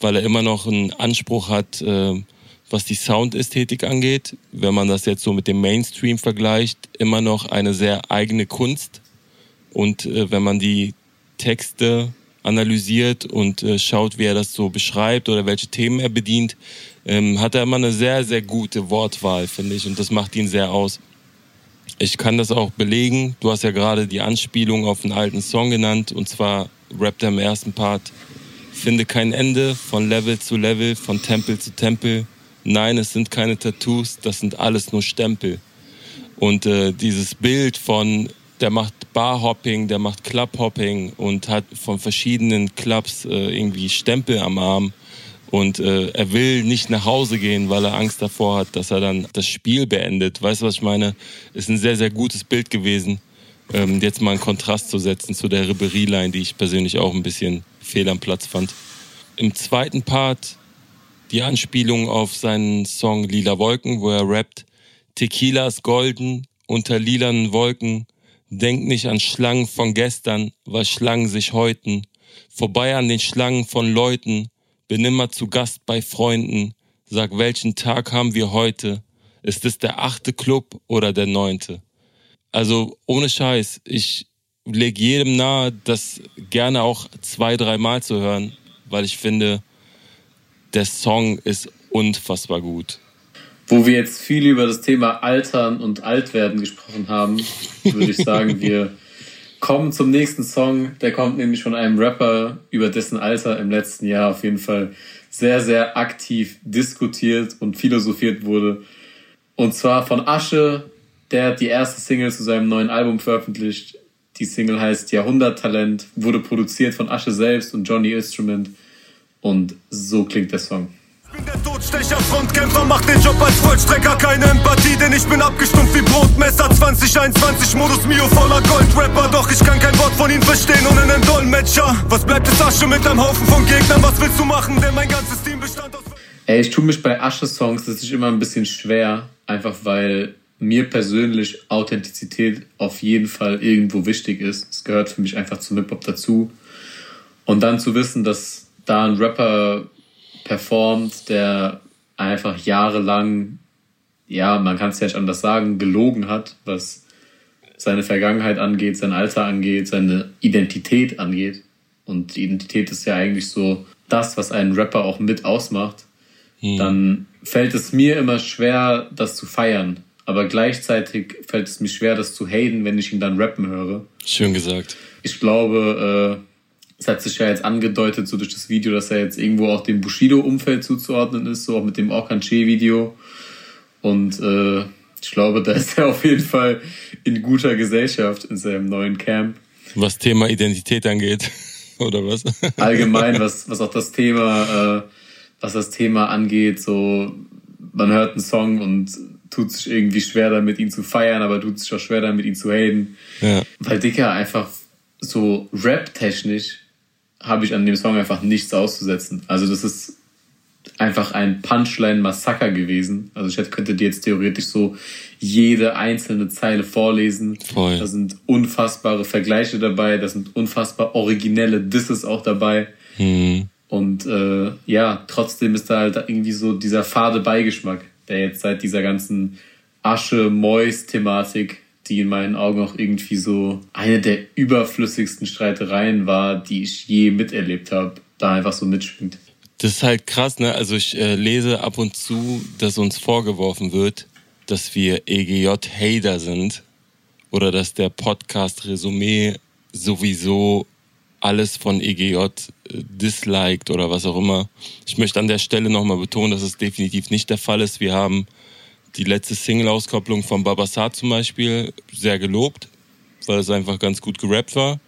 weil er immer noch einen Anspruch hat, äh, was die Soundästhetik angeht. Wenn man das jetzt so mit dem Mainstream vergleicht, immer noch eine sehr eigene Kunst. Und wenn man die Texte analysiert und äh, schaut, wie er das so beschreibt oder welche Themen er bedient, ähm, hat er immer eine sehr, sehr gute Wortwahl, finde ich. Und das macht ihn sehr aus. Ich kann das auch belegen. Du hast ja gerade die Anspielung auf einen alten Song genannt. Und zwar rappt er im ersten Part. Finde kein Ende von Level zu Level, von Tempel zu Tempel. Nein, es sind keine Tattoos, das sind alles nur Stempel. Und äh, dieses Bild von der macht Barhopping, der macht Clubhopping und hat von verschiedenen Clubs äh, irgendwie Stempel am Arm. Und äh, er will nicht nach Hause gehen, weil er Angst davor hat, dass er dann das Spiel beendet. Weißt du, was ich meine? Ist ein sehr, sehr gutes Bild gewesen. Ähm, jetzt mal einen Kontrast zu setzen zu der Ribery-Line, die ich persönlich auch ein bisschen fehl am Platz fand. Im zweiten Part die Anspielung auf seinen Song Lila Wolken, wo er rappt, Tequila ist golden unter lilanen Wolken, Denk nicht an Schlangen von gestern, weil Schlangen sich häuten. Vorbei an den Schlangen von Leuten, bin immer zu Gast bei Freunden. Sag, welchen Tag haben wir heute? Ist es der achte Club oder der neunte? Also ohne Scheiß, ich lege jedem nahe, das gerne auch zwei, dreimal zu hören, weil ich finde, der Song ist unfassbar gut. Wo wir jetzt viel über das Thema Altern und Altwerden gesprochen haben, würde ich sagen, wir kommen zum nächsten Song. Der kommt nämlich von einem Rapper, über dessen Alter im letzten Jahr auf jeden Fall sehr, sehr aktiv diskutiert und philosophiert wurde. Und zwar von Asche, der hat die erste Single zu seinem neuen Album veröffentlicht. Die Single heißt Jahrhunderttalent, wurde produziert von Asche selbst und Johnny Instrument. Und so klingt der Song. Bin der Todstecher, Frontkämpfer, mach den Job als Vollstrecker, keine Empathie, denn ich bin abgestumpft wie Brotmesser. 2021 Modus Mio voller Goldrapper, doch ich kann kein Wort von ihnen verstehen ohne einen Dolmetscher. Was bleibt es Asche mit einem Haufen von Gegnern? Was willst du machen, denn mein ganzes Team bestand aus. Ey, ich tue mich bei Asche-Songs, das ist immer ein bisschen schwer, einfach weil mir persönlich Authentizität auf jeden Fall irgendwo wichtig ist. Es gehört für mich einfach zum Hip-Hop dazu. Und dann zu wissen, dass da ein Rapper performt, der einfach jahrelang, ja, man kann es ja nicht anders sagen, gelogen hat, was seine Vergangenheit angeht, sein Alter angeht, seine Identität angeht. Und die Identität ist ja eigentlich so das, was einen Rapper auch mit ausmacht. Hm. Dann fällt es mir immer schwer, das zu feiern. Aber gleichzeitig fällt es mir schwer, das zu haten, wenn ich ihn dann rappen höre. Schön gesagt. Ich glaube, äh, es hat sich ja jetzt angedeutet, so durch das Video, dass er jetzt irgendwo auch dem Bushido-Umfeld zuzuordnen ist, so auch mit dem Orkan-Che-Video. Und äh, ich glaube, da ist er auf jeden Fall in guter Gesellschaft in seinem neuen Camp. Was Thema Identität angeht, oder was? Allgemein, was, was auch das Thema, äh, was das Thema angeht, so man hört einen Song und tut sich irgendwie schwer damit, ihn zu feiern, aber tut sich auch schwer damit, ihn zu haten. Ja. Weil Dicker einfach so rap-technisch habe ich an dem Song einfach nichts auszusetzen. Also das ist einfach ein Punchline-Massaker gewesen. Also ich könnte dir jetzt theoretisch so jede einzelne Zeile vorlesen. Voll. Da sind unfassbare Vergleiche dabei, da sind unfassbar originelle Disses auch dabei. Mhm. Und äh, ja, trotzdem ist da halt irgendwie so dieser fade Beigeschmack, der jetzt seit dieser ganzen Asche-Mois-Thematik die in meinen Augen auch irgendwie so eine der überflüssigsten Streitereien war, die ich je miterlebt habe, da einfach so mitschwingt. Das ist halt krass, ne? Also ich äh, lese ab und zu, dass uns vorgeworfen wird, dass wir EGJ-Hater sind oder dass der Podcast Resümee sowieso alles von EGJ äh, disliked oder was auch immer. Ich möchte an der Stelle nochmal betonen, dass es definitiv nicht der Fall ist. Wir haben die letzte Single-Auskopplung von Babasat zum Beispiel sehr gelobt, weil es einfach ganz gut gerappt war.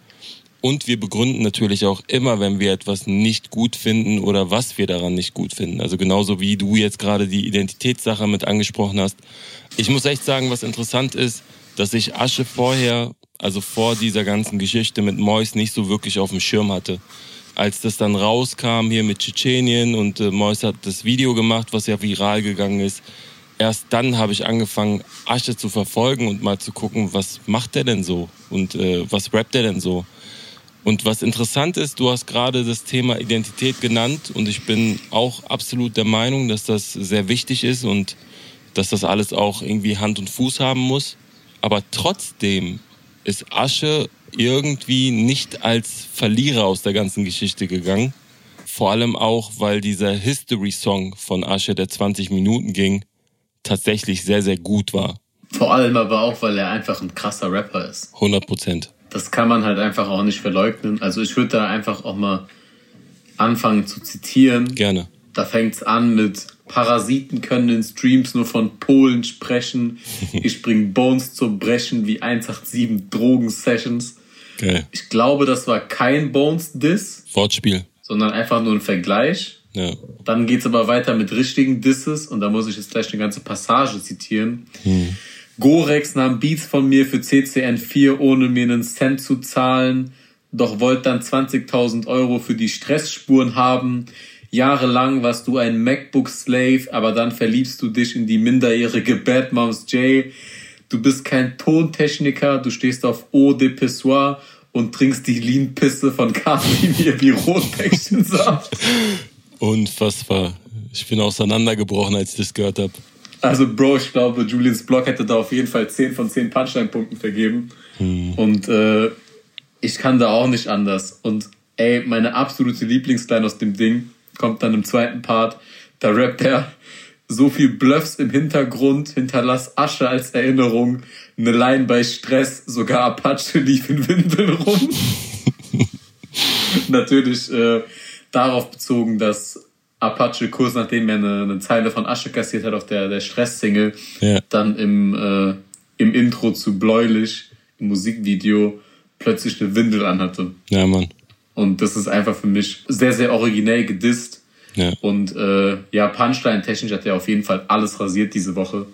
Und wir begründen natürlich auch immer, wenn wir etwas nicht gut finden oder was wir daran nicht gut finden. Also genauso wie du jetzt gerade die Identitätssache mit angesprochen hast. Ich muss echt sagen, was interessant ist, dass ich Asche vorher, also vor dieser ganzen Geschichte mit Mois nicht so wirklich auf dem Schirm hatte. Als das dann rauskam hier mit Tschetschenien und äh, Mois hat das Video gemacht, was ja viral gegangen ist, erst dann habe ich angefangen, Asche zu verfolgen und mal zu gucken, was macht der denn so und äh, was rappt der denn so. Und was interessant ist, du hast gerade das Thema Identität genannt und ich bin auch absolut der Meinung, dass das sehr wichtig ist und dass das alles auch irgendwie Hand und Fuß haben muss. Aber trotzdem ist Asche irgendwie nicht als Verlierer aus der ganzen Geschichte gegangen. Vor allem auch, weil dieser History-Song von Asche, der 20 Minuten ging, tatsächlich sehr, sehr gut war. Vor allem aber auch, weil er einfach ein krasser Rapper ist. 100 Prozent. Das kann man halt einfach auch nicht verleugnen. Also ich würde da einfach auch mal anfangen zu zitieren. Gerne. Da fängt es an mit Parasiten können in Streams nur von Polen sprechen. Ich bring Bones zum Brechen wie 187 Drogen-Sessions. Okay. Ich glaube, das war kein Bones-Diss. Wortspiel. Sondern einfach nur ein Vergleich. Ja. Dann es aber weiter mit richtigen Disses und da muss ich jetzt gleich eine ganze Passage zitieren. Hm. Gorex nahm Beats von mir für CCN4, ohne mir einen Cent zu zahlen, doch wollte dann 20.000 Euro für die Stressspuren haben. Jahrelang warst du ein MacBook-Slave, aber dann verliebst du dich in die minderjährige Bad Moms J. Du bist kein Tontechniker, du stehst auf Eau de Pissoir und trinkst die Lean-Pisse von Kasimir wie Rotpäckchensaft. Unfassbar. Ich bin auseinandergebrochen, als ich das gehört habe. Also, Bro, ich glaube, Julians Blog hätte da auf jeden Fall 10 von 10 Punchline-Punkten vergeben. Hm. Und äh, ich kann da auch nicht anders. Und ey, meine absolute Lieblingsline aus dem Ding kommt dann im zweiten Part. Da rappt er so viel Bluffs im Hintergrund, hinterlass Asche als Erinnerung, eine Line bei Stress, sogar Apache lief in Windeln rum. Natürlich äh, darauf bezogen, dass Apache kurz nachdem er eine, eine Zeile von Asche kassiert hat auf der, der Stress-Single, ja. dann im, äh, im Intro zu Bläulich, im Musikvideo, plötzlich eine Windel anhatte. Ja, Mann. Und das ist einfach für mich sehr, sehr originell gedisst. Ja. Und äh, ja, Punchline-technisch hat er auf jeden Fall alles rasiert diese Woche.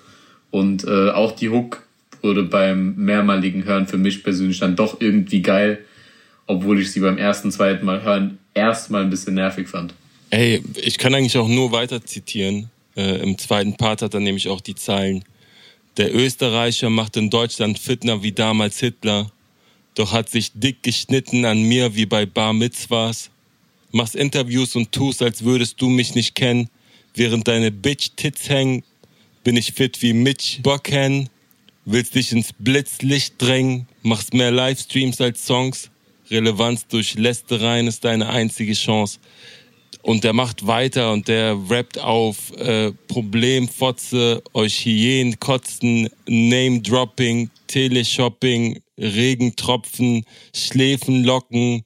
Und äh, auch die Hook wurde beim mehrmaligen Hören für mich persönlich dann doch irgendwie geil, obwohl ich sie beim ersten, zweiten Mal hören erstmal ein bisschen nervig fand. Ey, ich kann eigentlich auch nur weiter zitieren. Äh, Im zweiten Part hat er nämlich auch die Zeilen. Der Österreicher macht in Deutschland Fitner wie damals Hitler doch hat sich dick geschnitten an mir wie bei Bar Mitzvahs. Machst Interviews und tust, als würdest du mich nicht kennen. Während deine Bitch Tits hängen, bin ich fit wie Mitch Bocken. Willst dich ins Blitzlicht drängen, machst mehr Livestreams als Songs. Relevanz durch Lästereien ist deine einzige Chance. Und der macht weiter und der rappt auf äh, Problem, Fotze, euch Hyänen, Kotzen, Name-Dropping, Teleshopping, Regentropfen, Schläfenlocken,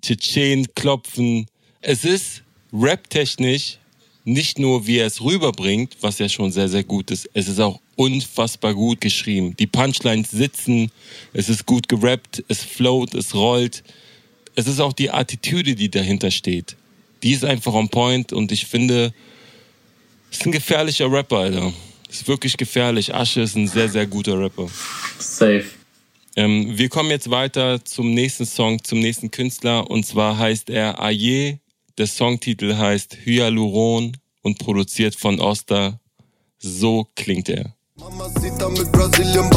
Tschetschen klopfen. Es ist raptechnisch nicht nur, wie er es rüberbringt, was ja schon sehr, sehr gut ist, es ist auch unfassbar gut geschrieben. Die Punchlines sitzen, es ist gut gerappt, es float, es rollt. Es ist auch die Attitüde, die dahinter steht. Die ist einfach on point und ich finde, es ist ein gefährlicher Rapper, Alter. Es ist wirklich gefährlich. Asche ist ein sehr, sehr guter Rapper. Safe. Ähm, wir kommen jetzt weiter zum nächsten Song, zum nächsten Künstler. Und zwar heißt er Aye. Der Songtitel heißt Hyaluron und produziert von Oster. So klingt er. Mama sieht da mit Brazilian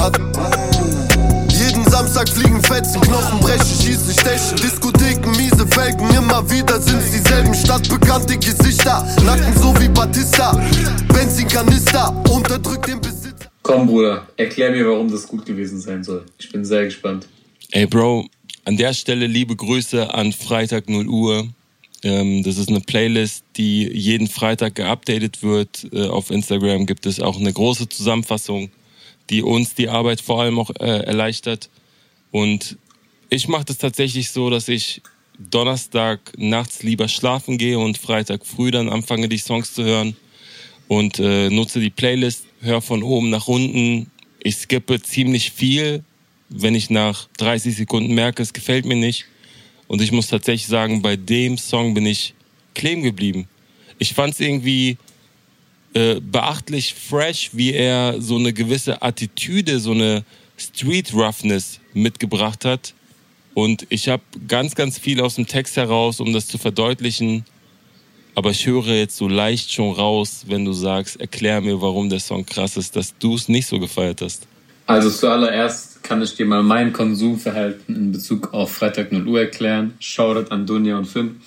Jeden Samstag fliegen Fetzen, Knochen brechen, schießen, stechen. Diskotheken, miese Felgen, immer wieder sind's dieselben stadtbekannte Gesichter. Nacken so wie Batista, Benzinkanister, unterdrückt den Besitz. Komm, Bruder, erklär mir, warum das gut gewesen sein soll. Ich bin sehr gespannt. Ey, Bro, an der Stelle liebe Grüße an Freitag 0 Uhr. Ähm, das ist eine Playlist, die jeden Freitag geupdatet wird. Äh, auf Instagram gibt es auch eine große Zusammenfassung, die uns die Arbeit vor allem auch äh, erleichtert. Und ich mache das tatsächlich so, dass ich Donnerstag nachts lieber schlafen gehe und Freitag früh dann anfange, die Songs zu hören und äh, nutze die Playlist höre von oben nach unten. Ich skippe ziemlich viel, wenn ich nach 30 Sekunden merke, es gefällt mir nicht. Und ich muss tatsächlich sagen, bei dem Song bin ich kleben geblieben. Ich fand es irgendwie äh, beachtlich fresh, wie er so eine gewisse Attitüde, so eine Street Roughness mitgebracht hat. Und ich habe ganz, ganz viel aus dem Text heraus, um das zu verdeutlichen, aber ich höre jetzt so leicht schon raus, wenn du sagst, erklär mir, warum der Song krass ist, dass du es nicht so gefeiert hast. Also zuallererst kann ich dir mal mein Konsumverhalten in Bezug auf Freitag 0 Uhr erklären. Shoutout an Dunja und Finn.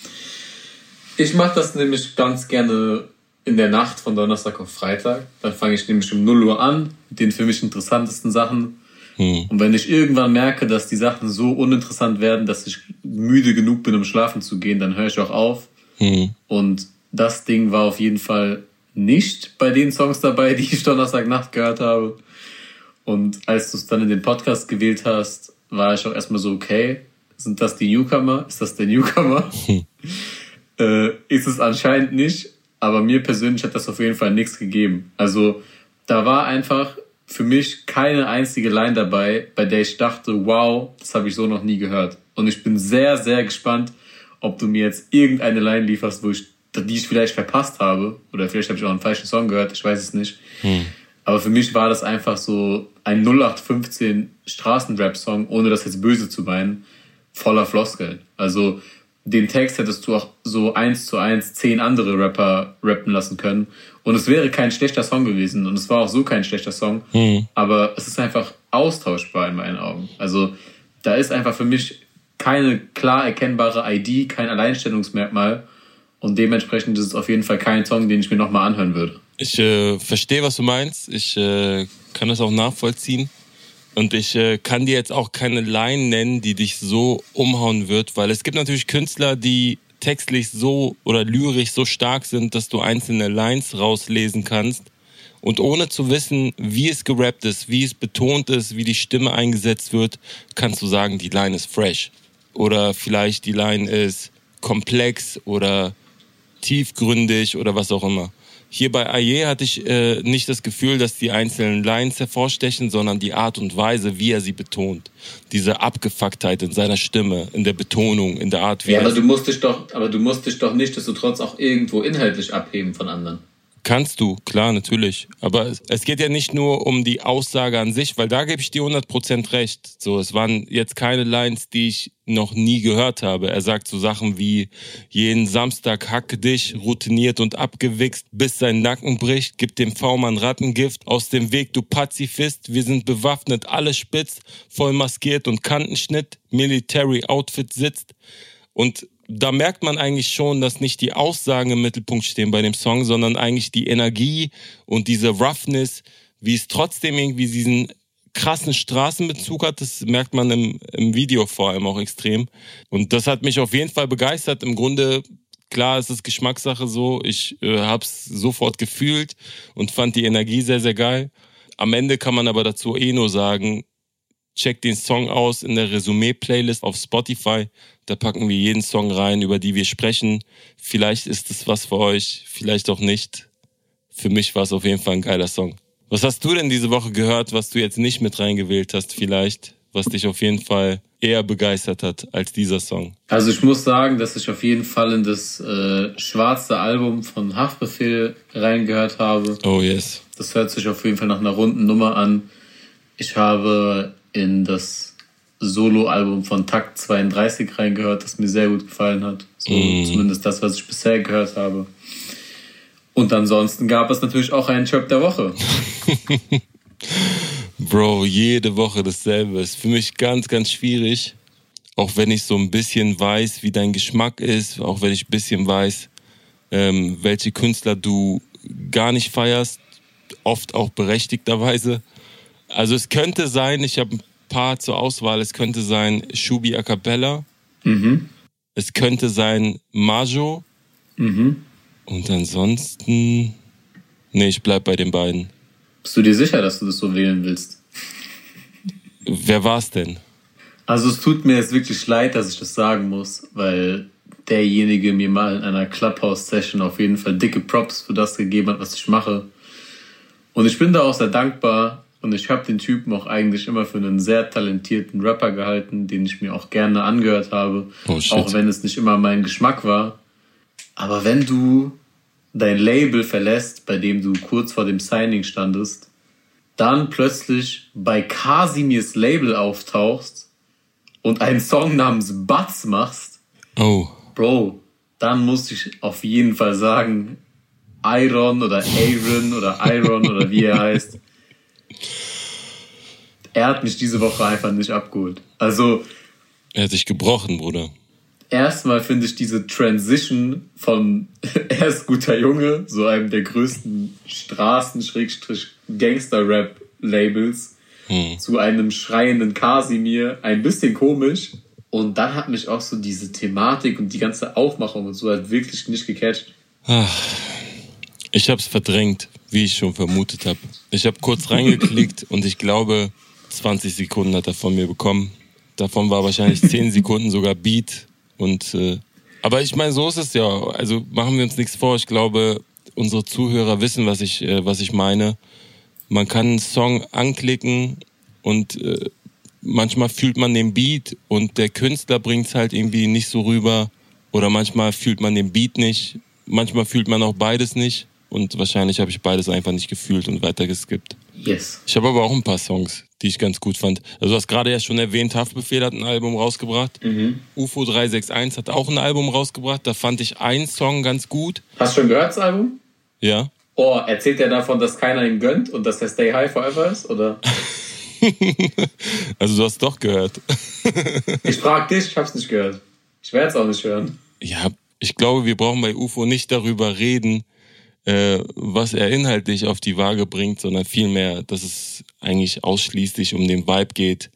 Ich mache das nämlich ganz gerne in der Nacht von Donnerstag auf Freitag. Dann fange ich nämlich um 0 Uhr an mit den für mich interessantesten Sachen. Hm. Und wenn ich irgendwann merke, dass die Sachen so uninteressant werden, dass ich müde genug bin, um schlafen zu gehen, dann höre ich auch auf. Hm. Und das Ding war auf jeden Fall nicht bei den Songs dabei, die ich Donnerstagnacht gehört habe. Und als du es dann in den Podcast gewählt hast, war ich auch erstmal so, okay, sind das die Newcomer? Ist das der Newcomer? Hm. äh, ist es anscheinend nicht, aber mir persönlich hat das auf jeden Fall nichts gegeben. Also da war einfach für mich keine einzige Line dabei, bei der ich dachte, wow, das habe ich so noch nie gehört. Und ich bin sehr, sehr gespannt, ob du mir jetzt irgendeine Line lieferst, wo ich, die ich vielleicht verpasst habe. Oder vielleicht habe ich auch einen falschen Song gehört, ich weiß es nicht. Hm. Aber für mich war das einfach so ein 0815 Straßenrap-Song, ohne das jetzt böse zu meinen, voller Floskeln. Also den Text hättest du auch so eins zu eins zehn andere Rapper rappen lassen können. Und es wäre kein schlechter Song gewesen. Und es war auch so kein schlechter Song. Mhm. Aber es ist einfach austauschbar in meinen Augen. Also da ist einfach für mich keine klar erkennbare ID, kein Alleinstellungsmerkmal. Und dementsprechend ist es auf jeden Fall kein Song, den ich mir nochmal anhören würde. Ich äh, verstehe, was du meinst. Ich äh, kann das auch nachvollziehen. Und ich äh, kann dir jetzt auch keine Line nennen, die dich so umhauen wird, weil es gibt natürlich Künstler, die textlich so oder lyrisch so stark sind, dass du einzelne Lines rauslesen kannst. Und ohne zu wissen, wie es gerappt ist, wie es betont ist, wie die Stimme eingesetzt wird, kannst du sagen, die Line ist fresh. Oder vielleicht die Line ist komplex oder tiefgründig oder was auch immer. Hier bei Aye hatte ich äh, nicht das Gefühl, dass die einzelnen Lines hervorstechen, sondern die Art und Weise, wie er sie betont. Diese Abgefucktheit in seiner Stimme, in der Betonung, in der Art, wie ja, er. Aber du musst dich doch, aber du musst dich doch nicht, dass du trotz auch irgendwo inhaltlich abheben von anderen. Kannst du, klar, natürlich. Aber es geht ja nicht nur um die Aussage an sich, weil da gebe ich dir 100% recht. So, es waren jetzt keine Lines, die ich noch nie gehört habe. Er sagt so Sachen wie, jeden Samstag hacke dich, routiniert und abgewichst, bis sein Nacken bricht, gib dem V-Mann Rattengift, aus dem Weg, du Pazifist, wir sind bewaffnet, alles spitz, voll maskiert und Kantenschnitt, Military Outfit sitzt. Und da merkt man eigentlich schon, dass nicht die Aussagen im Mittelpunkt stehen bei dem Song, sondern eigentlich die Energie und diese Roughness, wie es trotzdem irgendwie diesen krassen Straßenbezug hat, das merkt man im, im Video vor allem auch extrem. Und das hat mich auf jeden Fall begeistert. Im Grunde, klar, es ist Geschmackssache so. Ich äh, habe es sofort gefühlt und fand die Energie sehr, sehr geil. Am Ende kann man aber dazu eh nur sagen, Checkt den Song aus in der Resümee-Playlist auf Spotify. Da packen wir jeden Song rein, über die wir sprechen. Vielleicht ist es was für euch, vielleicht auch nicht. Für mich war es auf jeden Fall ein geiler Song. Was hast du denn diese Woche gehört, was du jetzt nicht mit reingewählt hast, vielleicht? Was dich auf jeden Fall eher begeistert hat als dieser Song? Also ich muss sagen, dass ich auf jeden Fall in das äh, schwarze Album von Haftbefehl reingehört habe. Oh yes. Das hört sich auf jeden Fall nach einer runden Nummer an. Ich habe in das Solo-Album von Takt 32 reingehört, das mir sehr gut gefallen hat. So mm. zumindest das, was ich bisher gehört habe. Und ansonsten gab es natürlich auch einen Chirp der Woche. Bro, jede Woche dasselbe. Ist für mich ganz, ganz schwierig. Auch wenn ich so ein bisschen weiß, wie dein Geschmack ist, auch wenn ich ein bisschen weiß, ähm, welche Künstler du gar nicht feierst, oft auch berechtigterweise. Also es könnte sein, ich habe ein paar zur Auswahl. Es könnte sein Shubi A Cappella. Mhm. Es könnte sein Majo. Mhm. Und ansonsten. Nee, ich bleib bei den beiden. Bist du dir sicher, dass du das so wählen willst? Wer war's denn? Also es tut mir jetzt wirklich leid, dass ich das sagen muss, weil derjenige mir mal in einer Clubhouse-Session auf jeden Fall dicke Props für das gegeben hat, was ich mache. Und ich bin da auch sehr dankbar, und ich habe den Typen auch eigentlich immer für einen sehr talentierten Rapper gehalten, den ich mir auch gerne angehört habe. Oh, auch wenn es nicht immer mein Geschmack war. Aber wenn du dein Label verlässt, bei dem du kurz vor dem Signing standest, dann plötzlich bei Casimirs Label auftauchst und einen Song namens Butts machst, oh. Bro, dann muss ich auf jeden Fall sagen, Iron oder Aaron oder Iron oder wie er heißt, er hat mich diese Woche einfach nicht abgeholt. Also. Er hat sich gebrochen, Bruder. Erstmal finde ich diese Transition von er ist guter Junge, so einem der größten Straßen-Gangster-Rap-Labels, hm. zu einem schreienden Kasimir. Ein bisschen komisch. Und dann hat mich auch so diese Thematik und die ganze Aufmachung und so halt wirklich nicht gecatcht. Ach, ich hab's verdrängt, wie ich schon vermutet habe. Ich habe kurz reingeklickt und ich glaube, 20 Sekunden hat er von mir bekommen. Davon war wahrscheinlich 10 Sekunden sogar Beat. Und äh, aber ich meine, so ist es ja. Also machen wir uns nichts vor. Ich glaube, unsere Zuhörer wissen, was ich, äh, was ich meine. Man kann einen Song anklicken und äh, manchmal fühlt man den Beat und der Künstler bringt es halt irgendwie nicht so rüber. Oder manchmal fühlt man den Beat nicht. Manchmal fühlt man auch beides nicht. Und wahrscheinlich habe ich beides einfach nicht gefühlt und weitergeskippt. Yes. Ich habe aber auch ein paar Songs, die ich ganz gut fand. Also du hast gerade ja schon erwähnt, Haftbefehl hat ein Album rausgebracht. Mhm. UFO 361 hat auch ein Album rausgebracht. Da fand ich einen Song ganz gut. Hast du schon gehört das Album? Ja. Oh, erzählt er davon, dass keiner ihn gönnt und dass der Stay High Forever ist, oder? also du hast doch gehört. ich frag dich, ich hab's nicht gehört. Ich werde es auch nicht hören. Ja, ich glaube, wir brauchen bei UFO nicht darüber reden, äh, was er inhaltlich auf die Waage bringt, sondern vielmehr, dass es eigentlich ausschließlich um den Vibe geht.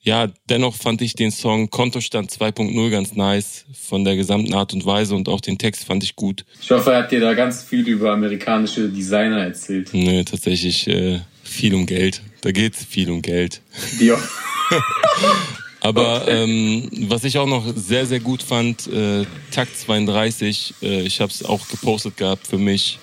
Ja, dennoch fand ich den Song Kontostand 2.0 ganz nice, von der gesamten Art und Weise und auch den Text fand ich gut. Ich hoffe, er hat dir da ganz viel über amerikanische Designer erzählt. Nee, tatsächlich äh, viel um Geld. Da geht's viel um Geld. Ja. Aber okay. ähm, was ich auch noch sehr, sehr gut fand, äh, Takt 32, äh, ich habe es auch gepostet gehabt, für mich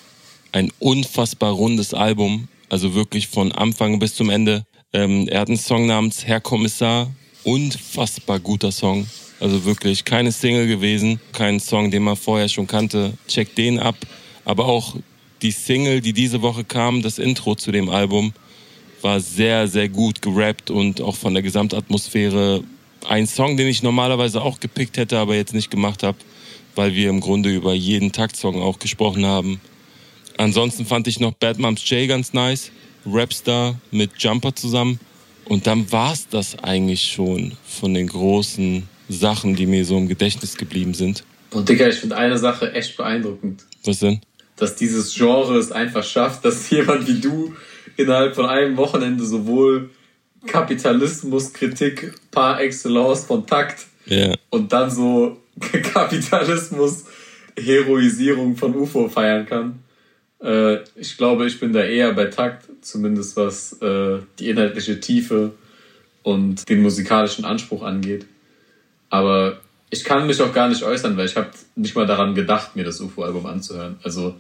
ein unfassbar rundes Album. Also wirklich von Anfang bis zum Ende. Ähm, er hat einen Song namens Herr Kommissar. Unfassbar guter Song. Also wirklich keine Single gewesen, kein Song, den man vorher schon kannte. Check den ab. Aber auch die Single, die diese Woche kam, das Intro zu dem Album, war sehr, sehr gut gerappt und auch von der Gesamtatmosphäre ein Song, den ich normalerweise auch gepickt hätte, aber jetzt nicht gemacht habe, weil wir im Grunde über jeden Taktsong auch gesprochen haben. Ansonsten fand ich noch Bad Moms J ganz nice, Rapstar mit Jumper zusammen. Und dann war es das eigentlich schon von den großen Sachen, die mir so im Gedächtnis geblieben sind. Und Digga, ich finde eine Sache echt beeindruckend. Was denn? Dass dieses Genre es einfach schafft, dass jemand wie du innerhalb von einem Wochenende sowohl Kapitalismuskritik par excellence von Takt yeah. und dann so Kapitalismus Heroisierung von UFO feiern kann. Äh, ich glaube, ich bin da eher bei Takt, zumindest was äh, die inhaltliche Tiefe und den musikalischen Anspruch angeht. Aber ich kann mich auch gar nicht äußern, weil ich habe nicht mal daran gedacht, mir das UFO-Album anzuhören. Also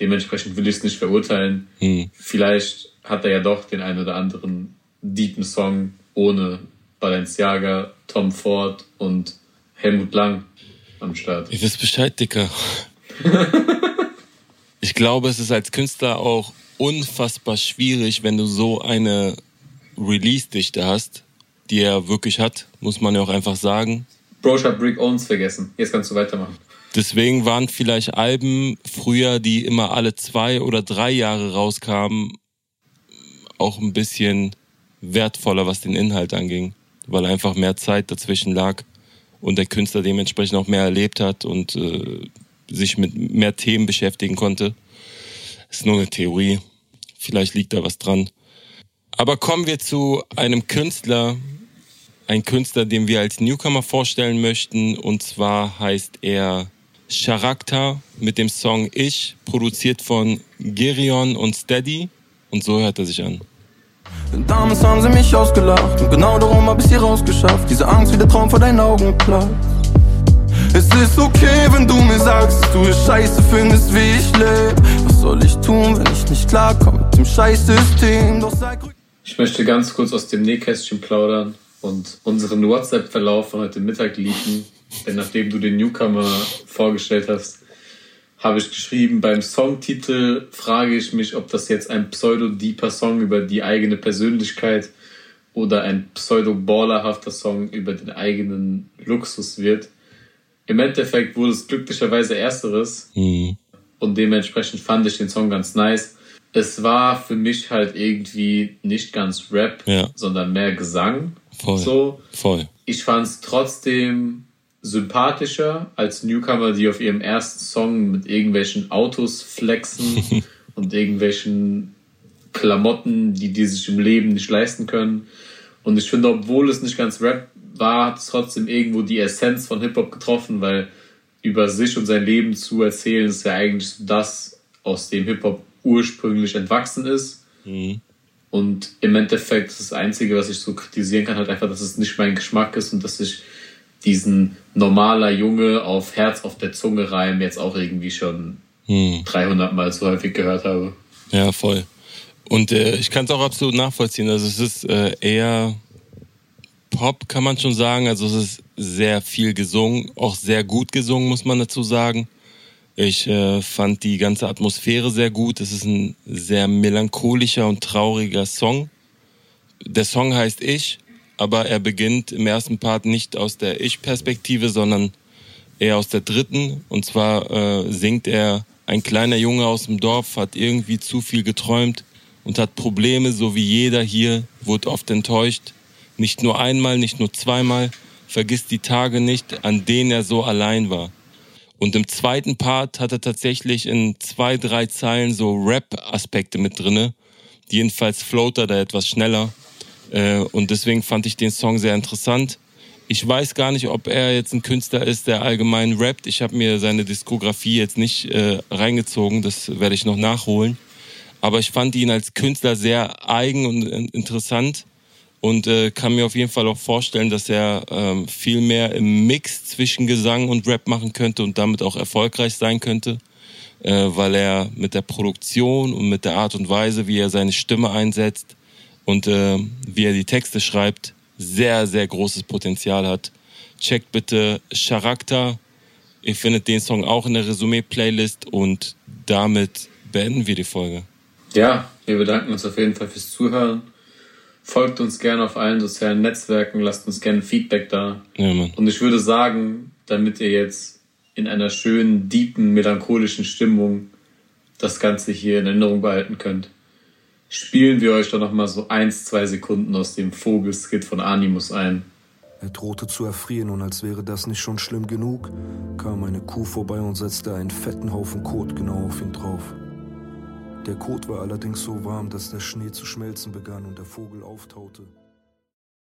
dementsprechend will ich es nicht verurteilen. Hm. Vielleicht hat er ja doch den einen oder anderen deepen Song ohne Balenciaga, Tom Ford und Helmut Lang am Start. Ihr wisst Bescheid, Dicker. ich glaube, es ist als Künstler auch unfassbar schwierig, wenn du so eine Release-Dichte hast, die er wirklich hat, muss man ja auch einfach sagen. Bro, ich hab Brick Owens vergessen. Jetzt kannst du weitermachen. Deswegen waren vielleicht Alben früher, die immer alle zwei oder drei Jahre rauskamen, auch ein bisschen wertvoller, was den Inhalt anging, weil einfach mehr Zeit dazwischen lag und der Künstler dementsprechend auch mehr erlebt hat und äh, sich mit mehr Themen beschäftigen konnte. Ist nur eine Theorie. Vielleicht liegt da was dran. Aber kommen wir zu einem Künstler, ein Künstler, den wir als Newcomer vorstellen möchten. Und zwar heißt er Charakter mit dem Song Ich, produziert von Gerion und Steady. Und so hört er sich an. Denn damals haben sie mich ausgelacht und genau darum hab ich sie rausgeschafft. Diese Angst wie der Traum vor deinen Augen platzt. Es ist okay, wenn du mir sagst, dass du es scheiße findest, wie ich lebe. Was soll ich tun, wenn ich nicht klarkomme mit dem Scheißsystem? Doch sei Ich möchte ganz kurz aus dem Nähkästchen plaudern und unseren WhatsApp-Verlauf von heute Mittag liegen. Denn nachdem du den Newcomer vorgestellt hast, habe ich geschrieben, beim Songtitel frage ich mich, ob das jetzt ein pseudo-deeper Song über die eigene Persönlichkeit oder ein pseudo-ballerhafter Song über den eigenen Luxus wird. Im Endeffekt wurde es glücklicherweise ersteres mhm. und dementsprechend fand ich den Song ganz nice. Es war für mich halt irgendwie nicht ganz Rap, ja. sondern mehr Gesang. Voll. So. Voll. Ich fand es trotzdem sympathischer als Newcomer, die auf ihrem ersten Song mit irgendwelchen Autos flexen und irgendwelchen Klamotten, die die sich im Leben nicht leisten können. Und ich finde, obwohl es nicht ganz Rap war, hat es trotzdem irgendwo die Essenz von Hip-Hop getroffen, weil über sich und sein Leben zu erzählen, ist ja eigentlich das, aus dem Hip-Hop ursprünglich entwachsen ist. Mhm. Und im Endeffekt das Einzige, was ich so kritisieren kann, halt einfach, dass es nicht mein Geschmack ist und dass ich diesen normaler Junge auf Herz auf der Zunge reim jetzt auch irgendwie schon hm. 300 Mal zu häufig gehört habe. Ja, voll. Und äh, ich kann es auch absolut nachvollziehen. Also es ist äh, eher Pop, kann man schon sagen. Also es ist sehr viel gesungen, auch sehr gut gesungen, muss man dazu sagen. Ich äh, fand die ganze Atmosphäre sehr gut. Es ist ein sehr melancholischer und trauriger Song. Der Song heißt Ich, aber er beginnt im ersten Part nicht aus der Ich-Perspektive, sondern eher aus der dritten. Und zwar äh, singt er, ein kleiner Junge aus dem Dorf hat irgendwie zu viel geträumt und hat Probleme, so wie jeder hier, wurde oft enttäuscht. Nicht nur einmal, nicht nur zweimal, vergisst die Tage nicht, an denen er so allein war. Und im zweiten Part hat er tatsächlich in zwei, drei Zeilen so Rap-Aspekte mit drinne. Jedenfalls float er da etwas schneller. Äh, und deswegen fand ich den Song sehr interessant. Ich weiß gar nicht, ob er jetzt ein Künstler ist, der allgemein rappt. Ich habe mir seine Diskografie jetzt nicht äh, reingezogen, das werde ich noch nachholen. Aber ich fand ihn als Künstler sehr eigen und interessant und äh, kann mir auf jeden Fall auch vorstellen, dass er ähm, viel mehr im Mix zwischen Gesang und Rap machen könnte und damit auch erfolgreich sein könnte, äh, weil er mit der Produktion und mit der Art und Weise, wie er seine Stimme einsetzt und äh, wie er die Texte schreibt, sehr, sehr großes Potenzial hat. Checkt bitte Charakter. Ihr findet den Song auch in der Resümee-Playlist und damit beenden wir die Folge. Ja, wir bedanken uns auf jeden Fall fürs Zuhören. Folgt uns gerne auf allen sozialen Netzwerken, lasst uns gerne Feedback da. Ja. Und ich würde sagen, damit ihr jetzt in einer schönen, deepen, melancholischen Stimmung das Ganze hier in Erinnerung behalten könnt, spielen wir euch doch nochmal so eins, zwei Sekunden aus dem Vogelskit von Animus ein. Er drohte zu erfrieren und als wäre das nicht schon schlimm genug, kam eine Kuh vorbei und setzte einen fetten Haufen Kot genau auf ihn drauf. Der Kot war allerdings so warm, dass der Schnee zu schmelzen begann und der Vogel auftaute.